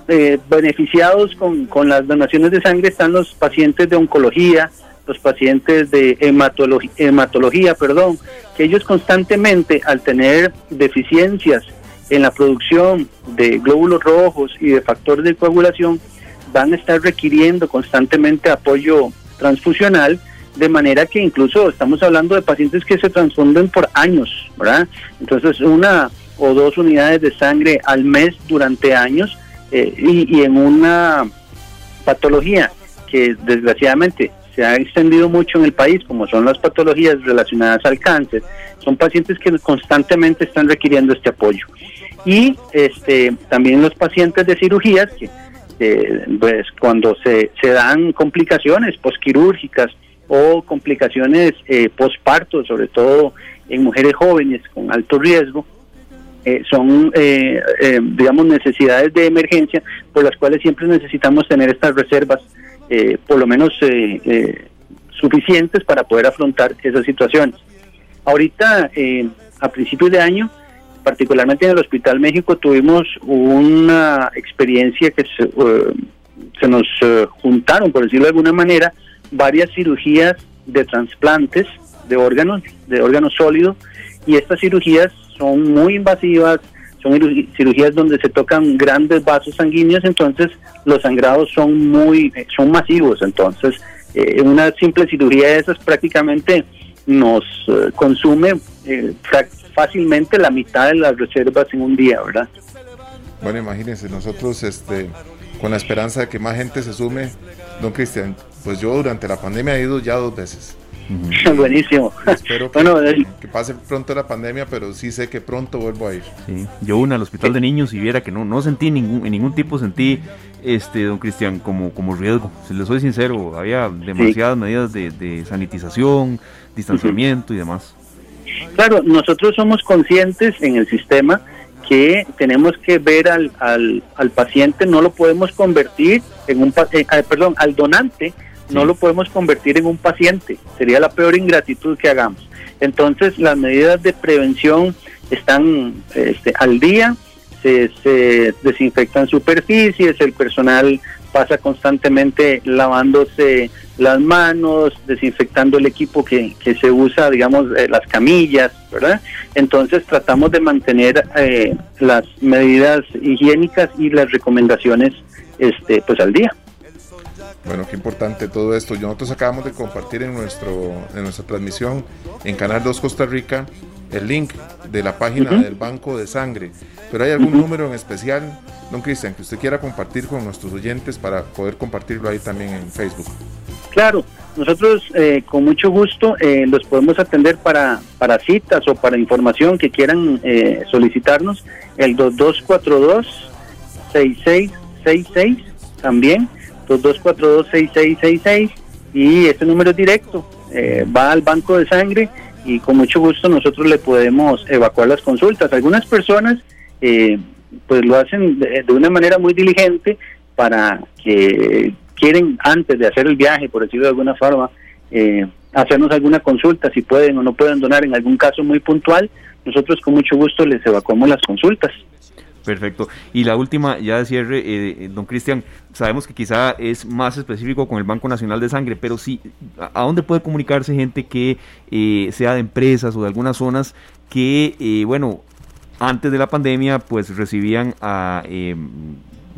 Speaker 8: eh, beneficiados con, con las donaciones de sangre están los pacientes de oncología, los pacientes de hematología, hematología, perdón, que ellos constantemente al tener deficiencias en la producción de glóbulos rojos y de factores de coagulación, van a estar requiriendo constantemente apoyo transfusional, de manera que incluso estamos hablando de pacientes que se transfunden por años, ¿verdad? Entonces, una o dos unidades de sangre al mes durante años eh, y, en una patología que desgraciadamente se ha extendido mucho en el país, como son las patologías relacionadas al cáncer, son pacientes que constantemente están requiriendo este apoyo. Y este, también los pacientes de cirugías, que pues cuando se, se dan complicaciones posquirúrgicas o complicaciones eh, posparto, sobre todo en mujeres jóvenes con alto riesgo, eh, son, eh, eh, digamos, necesidades de emergencia por las cuales siempre necesitamos tener estas reservas, por lo menos suficientes para poder afrontar esas situaciones. Ahorita, a principios de año, particularmente en el Hospital México, tuvimos una experiencia que se, se nos juntaron, por decirlo de alguna manera, varias cirugías de trasplantes de órganos, de órganos sólidos, y estas cirugías son muy invasivas, son cirugías donde se tocan grandes vasos sanguíneos, entonces los sangrados son muy, son masivos, entonces eh, una simple cirugía de esas prácticamente nos eh, consume eh, fácilmente la mitad de las reservas en un día, ¿verdad?
Speaker 3: Bueno, imagínense, nosotros este, con la esperanza de que más gente se sume, don Cristian, pues yo durante la pandemia he ido ya dos veces. [LAUGHS]
Speaker 8: Buenísimo.
Speaker 3: Espero que, [LAUGHS] que, pase pronto la pandemia, pero sí sé que pronto vuelvo a ir.
Speaker 2: Yo una al hospital de niños y viera que no, no sentí ningún, en ningún tipo sentí, este, don Cristian, como, como riesgo. Si le soy sincero, había demasiadas medidas de, sanitización, distanciamiento y demás.
Speaker 8: Claro, nosotros somos conscientes en el sistema que tenemos que ver al, al, al paciente, no lo podemos convertir en un, eh, perdón, al donante no lo podemos convertir en un paciente, sería la peor ingratitud que hagamos. Entonces las medidas de prevención están este, al día, se, se desinfectan superficies, el personal pasa constantemente lavándose las manos, desinfectando el equipo que, que se usa, digamos, eh, las camillas, ¿verdad? Entonces tratamos de mantener eh, las medidas higiénicas y las recomendaciones este, pues al día.
Speaker 3: Bueno, qué importante todo esto. Nosotros acabamos de compartir en, nuestro, en nuestra transmisión en Canal 2 Costa Rica el link de la página del Banco de Sangre. Pero hay algún número en especial, don Cristian, que usted quiera compartir con nuestros oyentes para poder compartirlo ahí también en Facebook.
Speaker 8: Claro, nosotros eh, con mucho gusto eh, los podemos atender para, para citas o para información que quieran eh, solicitarnos. El 2242 6666 también 2242-6666 y este número es directo, eh, va al banco de sangre y con mucho gusto nosotros le podemos evacuar las consultas. Algunas personas eh, pues lo hacen de, una manera muy diligente para que quieren antes de hacer el viaje, por decirlo de alguna forma, eh, hacernos alguna consulta, si pueden o no pueden donar en algún caso muy puntual, nosotros con mucho gusto les evacuamos las consultas.
Speaker 2: Perfecto. Y la última, ya de cierre, eh, don Cristian, sabemos que quizá es más específico con el Banco Nacional de Sangre, pero sí, ¿a dónde puede comunicarse gente que eh, sea de empresas o de algunas zonas que, eh, bueno, antes de la pandemia, pues recibían a em,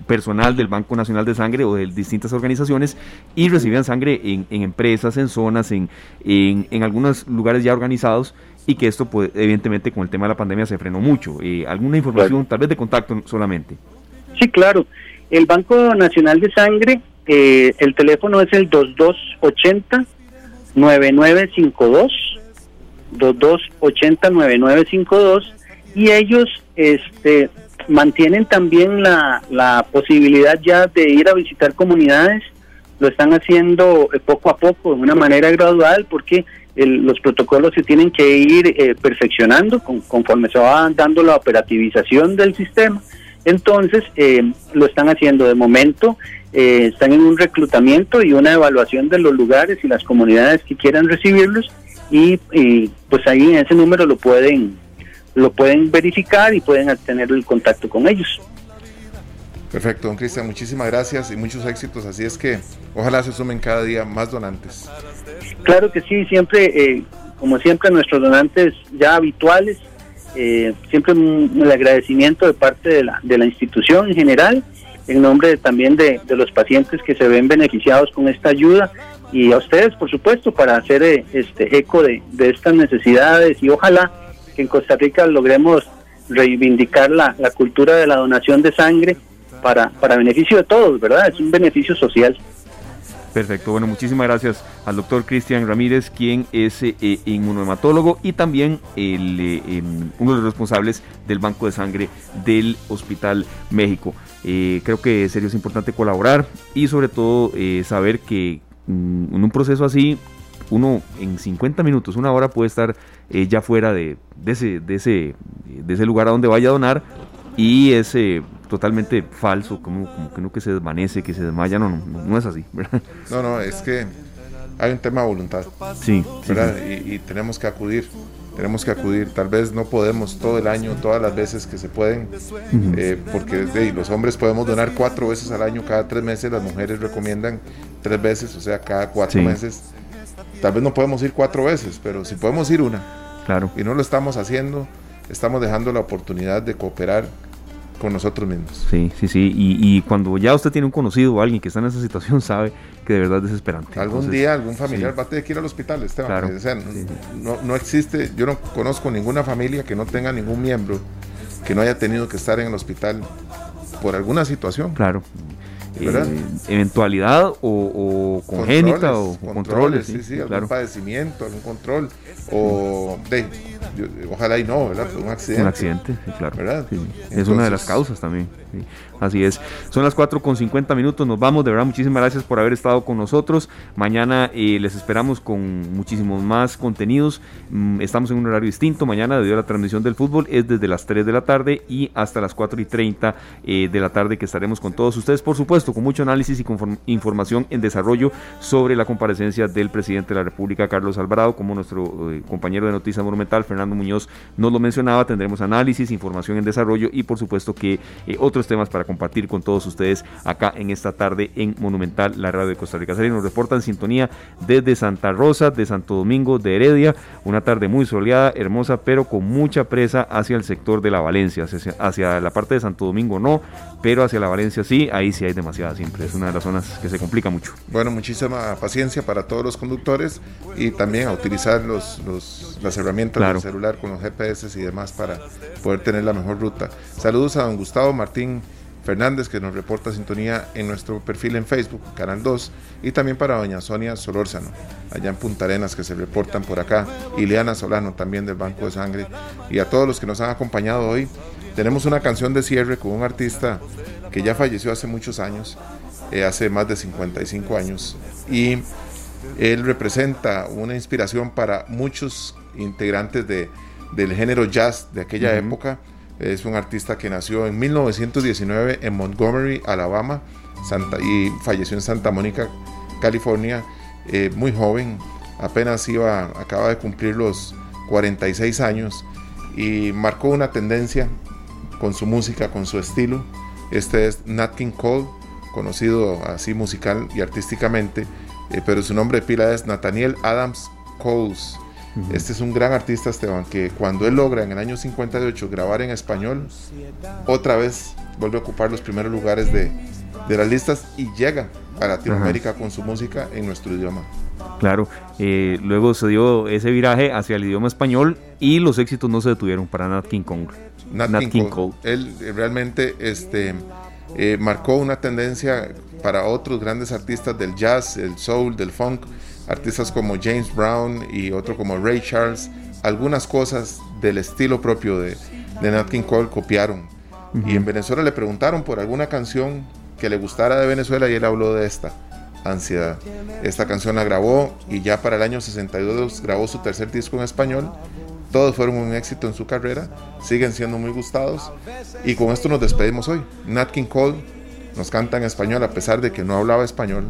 Speaker 2: personal del Banco Nacional de Sangre o de distintas organizaciones y recibían sangre en, empresas, en zonas, en, en algunos lugares ya organizados y que esto, pues, evidentemente, con el tema de la pandemia se frenó mucho. Eh, ¿Alguna información, tal vez de contacto solamente?
Speaker 8: Sí, claro. El Banco Nacional de Sangre, eh, el teléfono es el 2280-9952, 2280-9952, y ellos este, mantienen también la, la posibilidad ya de ir a visitar comunidades, lo están haciendo eh, poco a poco, de una manera gradual, porque los protocolos se tienen que ir eh, perfeccionando conforme se va dando la operativización del sistema. Entonces, eh, lo están haciendo de momento, eh, están en un reclutamiento y una evaluación de los lugares y las comunidades que quieran recibirlos y, pues ahí en ese número lo pueden lo pueden verificar y pueden tener el contacto con ellos.
Speaker 3: Perfecto, don Cristian, muchísimas gracias y muchos éxitos. Así es que ojalá se sumen cada día más donantes.
Speaker 8: Claro que sí, siempre, eh, como siempre, nuestros donantes ya habituales, eh, siempre el agradecimiento de parte de la, de la institución en general, en nombre también de, los pacientes que se ven beneficiados con esta ayuda y a ustedes, por supuesto, para hacer eh, este eco de, estas necesidades y ojalá que en Costa Rica logremos reivindicar la cultura de la donación de sangre para, para beneficio de todos, ¿verdad? Es un beneficio social.
Speaker 2: Perfecto, bueno, muchísimas gracias al doctor Cristian Ramírez, quien es eh, y también eh, uno de los responsables del Banco de Sangre del Hospital México. Eh, creo que serio es importante colaborar y sobre todo saber que mm, en un proceso así, uno en 50 minutos, una hora puede estar ya fuera de, ese, de, ese, de ese lugar a donde vaya a donar y es totalmente falso, como, como que no que se desvanece, que se desmaya, no, no, no es así.
Speaker 3: No, no, es que hay un tema de voluntad.
Speaker 2: Sí.
Speaker 3: ¿verdad? Y, tenemos que acudir, tenemos que acudir. Tal vez no podemos todo el año, todas las veces que se pueden, eh, porque los hombres podemos donar cuatro veces al año, cada tres meses, las mujeres recomiendan tres veces, o sea, cada cuatro meses. Tal vez no podemos ir cuatro veces, pero si podemos ir una.
Speaker 2: Claro.
Speaker 3: Y no lo estamos haciendo, estamos dejando la oportunidad de cooperar con nosotros mismos.
Speaker 2: Sí, sí, sí. Y, cuando ya usted tiene un conocido o alguien que está en esa situación, sabe que de verdad es desesperante.
Speaker 3: Algún día algún familiar va a tener que ir al hospital, Esteban. no, no, existe, yo no conozco ninguna familia que no tenga ningún miembro que no haya tenido que estar en el hospital por alguna situación.
Speaker 2: Claro. Eh, eventualidad o, congénita o controles,
Speaker 3: sí, sí, algún padecimiento, algún control o de, ojalá y no, ¿verdad? Un accidente.
Speaker 2: Un accidente, claro. ¿verdad? es una de las causas también. Así es. Son las 4 con 50 minutos. Nos vamos. De verdad, muchísimas gracias por haber estado con nosotros. Mañana eh, les esperamos con muchísimos más contenidos. Mm, estamos en un horario distinto. Mañana, debido a la transmisión del fútbol, es desde las 3 de la tarde y hasta las 4 y 30 eh, de la tarde que estaremos con todos ustedes. Por supuesto, con mucho análisis y con información en desarrollo sobre la comparecencia del presidente de la República, Carlos Alvarado, como nuestro eh, compañero de Noticias Monumental, Fernando Muñoz, nos lo mencionaba. Tendremos análisis, información en desarrollo y, por supuesto, que otros temas para compartir con todos ustedes acá en esta tarde en Monumental, la radio de Costa Rica. Serie nos reporta en sintonía desde Santa Rosa, de Santo Domingo, de Heredia. Una tarde muy soleada, hermosa, pero con mucha presa hacia el sector de la Valencia. Hacia, la parte de Santo Domingo no, pero hacia la Valencia sí, ahí sí hay demasiada siempre. Es una de las zonas que se complica mucho.
Speaker 3: Bueno, muchísima paciencia para todos los conductores y también a utilizar los, las herramientas del celular con los GPS y demás para poder tener la mejor ruta. Saludos a don Gustavo Martín Fernández, que nos reporta sintonía en nuestro perfil en Facebook, Canal 2, y también para doña Sonia Solórzano, allá en Punta Arenas, que se reportan por acá, y Liana Solano, también del Banco de Sangre, y a todos los que nos han acompañado hoy. Tenemos una canción de cierre con un artista que ya falleció hace muchos años, eh, hace más de 55 años, y él representa una inspiración para muchos integrantes de, del género jazz de aquella época es un artista que nació en 1919 en Montgomery, Alabama, Santa, y falleció en Santa Mónica, California, eh, muy joven, apenas iba, acaba de cumplir los 46 años y marcó una tendencia con su música, con su estilo. Este es Nat King Cole, conocido así musical y artísticamente, eh, pero su nombre de pila es Nathaniel Adams Coles. Este es un gran artista, Esteban, que cuando él logra en el año 58 grabar en español, otra vez vuelve a ocupar los primeros lugares de, las listas y llega a Latinoamérica con su música en nuestro idioma.
Speaker 2: Claro, eh, luego se dio ese viraje hacia el idioma español y los éxitos no se detuvieron para Nat King Kong.
Speaker 3: Nat, King, Cole. Él realmente este, eh, marcó una tendencia para otros grandes artistas del jazz, del soul, del funk artistas como James Brown y otro como Ray Charles, algunas cosas del estilo propio de, de Nat King Cole copiaron. Y en Venezuela le preguntaron por alguna canción que le gustara de Venezuela y él habló de esta, Ansiedad. Esta canción la grabó y ya para el año 62 grabó su tercer disco en español. Todos fueron un éxito en su carrera, siguen siendo muy gustados. Y con esto nos despedimos hoy. Nat King Cole nos canta en español a pesar de que no hablaba español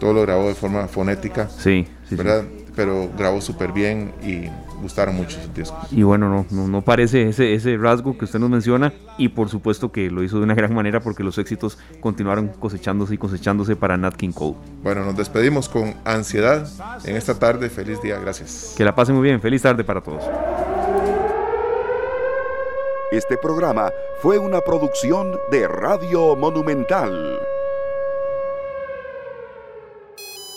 Speaker 3: todo lo grabó de forma fonética.
Speaker 2: Sí, sí.
Speaker 3: ¿verdad? Pero grabó súper bien y gustaron mucho sus discos.
Speaker 2: Y bueno, no, no, parece ese, ese rasgo que usted nos menciona y por supuesto que lo hizo de una gran manera porque los éxitos continuaron cosechándose y cosechándose para Nat King Cole.
Speaker 3: Bueno, nos despedimos con ansiedad en esta tarde. Feliz día, gracias.
Speaker 2: Que la pasen muy bien. Feliz tarde para todos.
Speaker 1: Este programa fue una producción de Radio Monumental.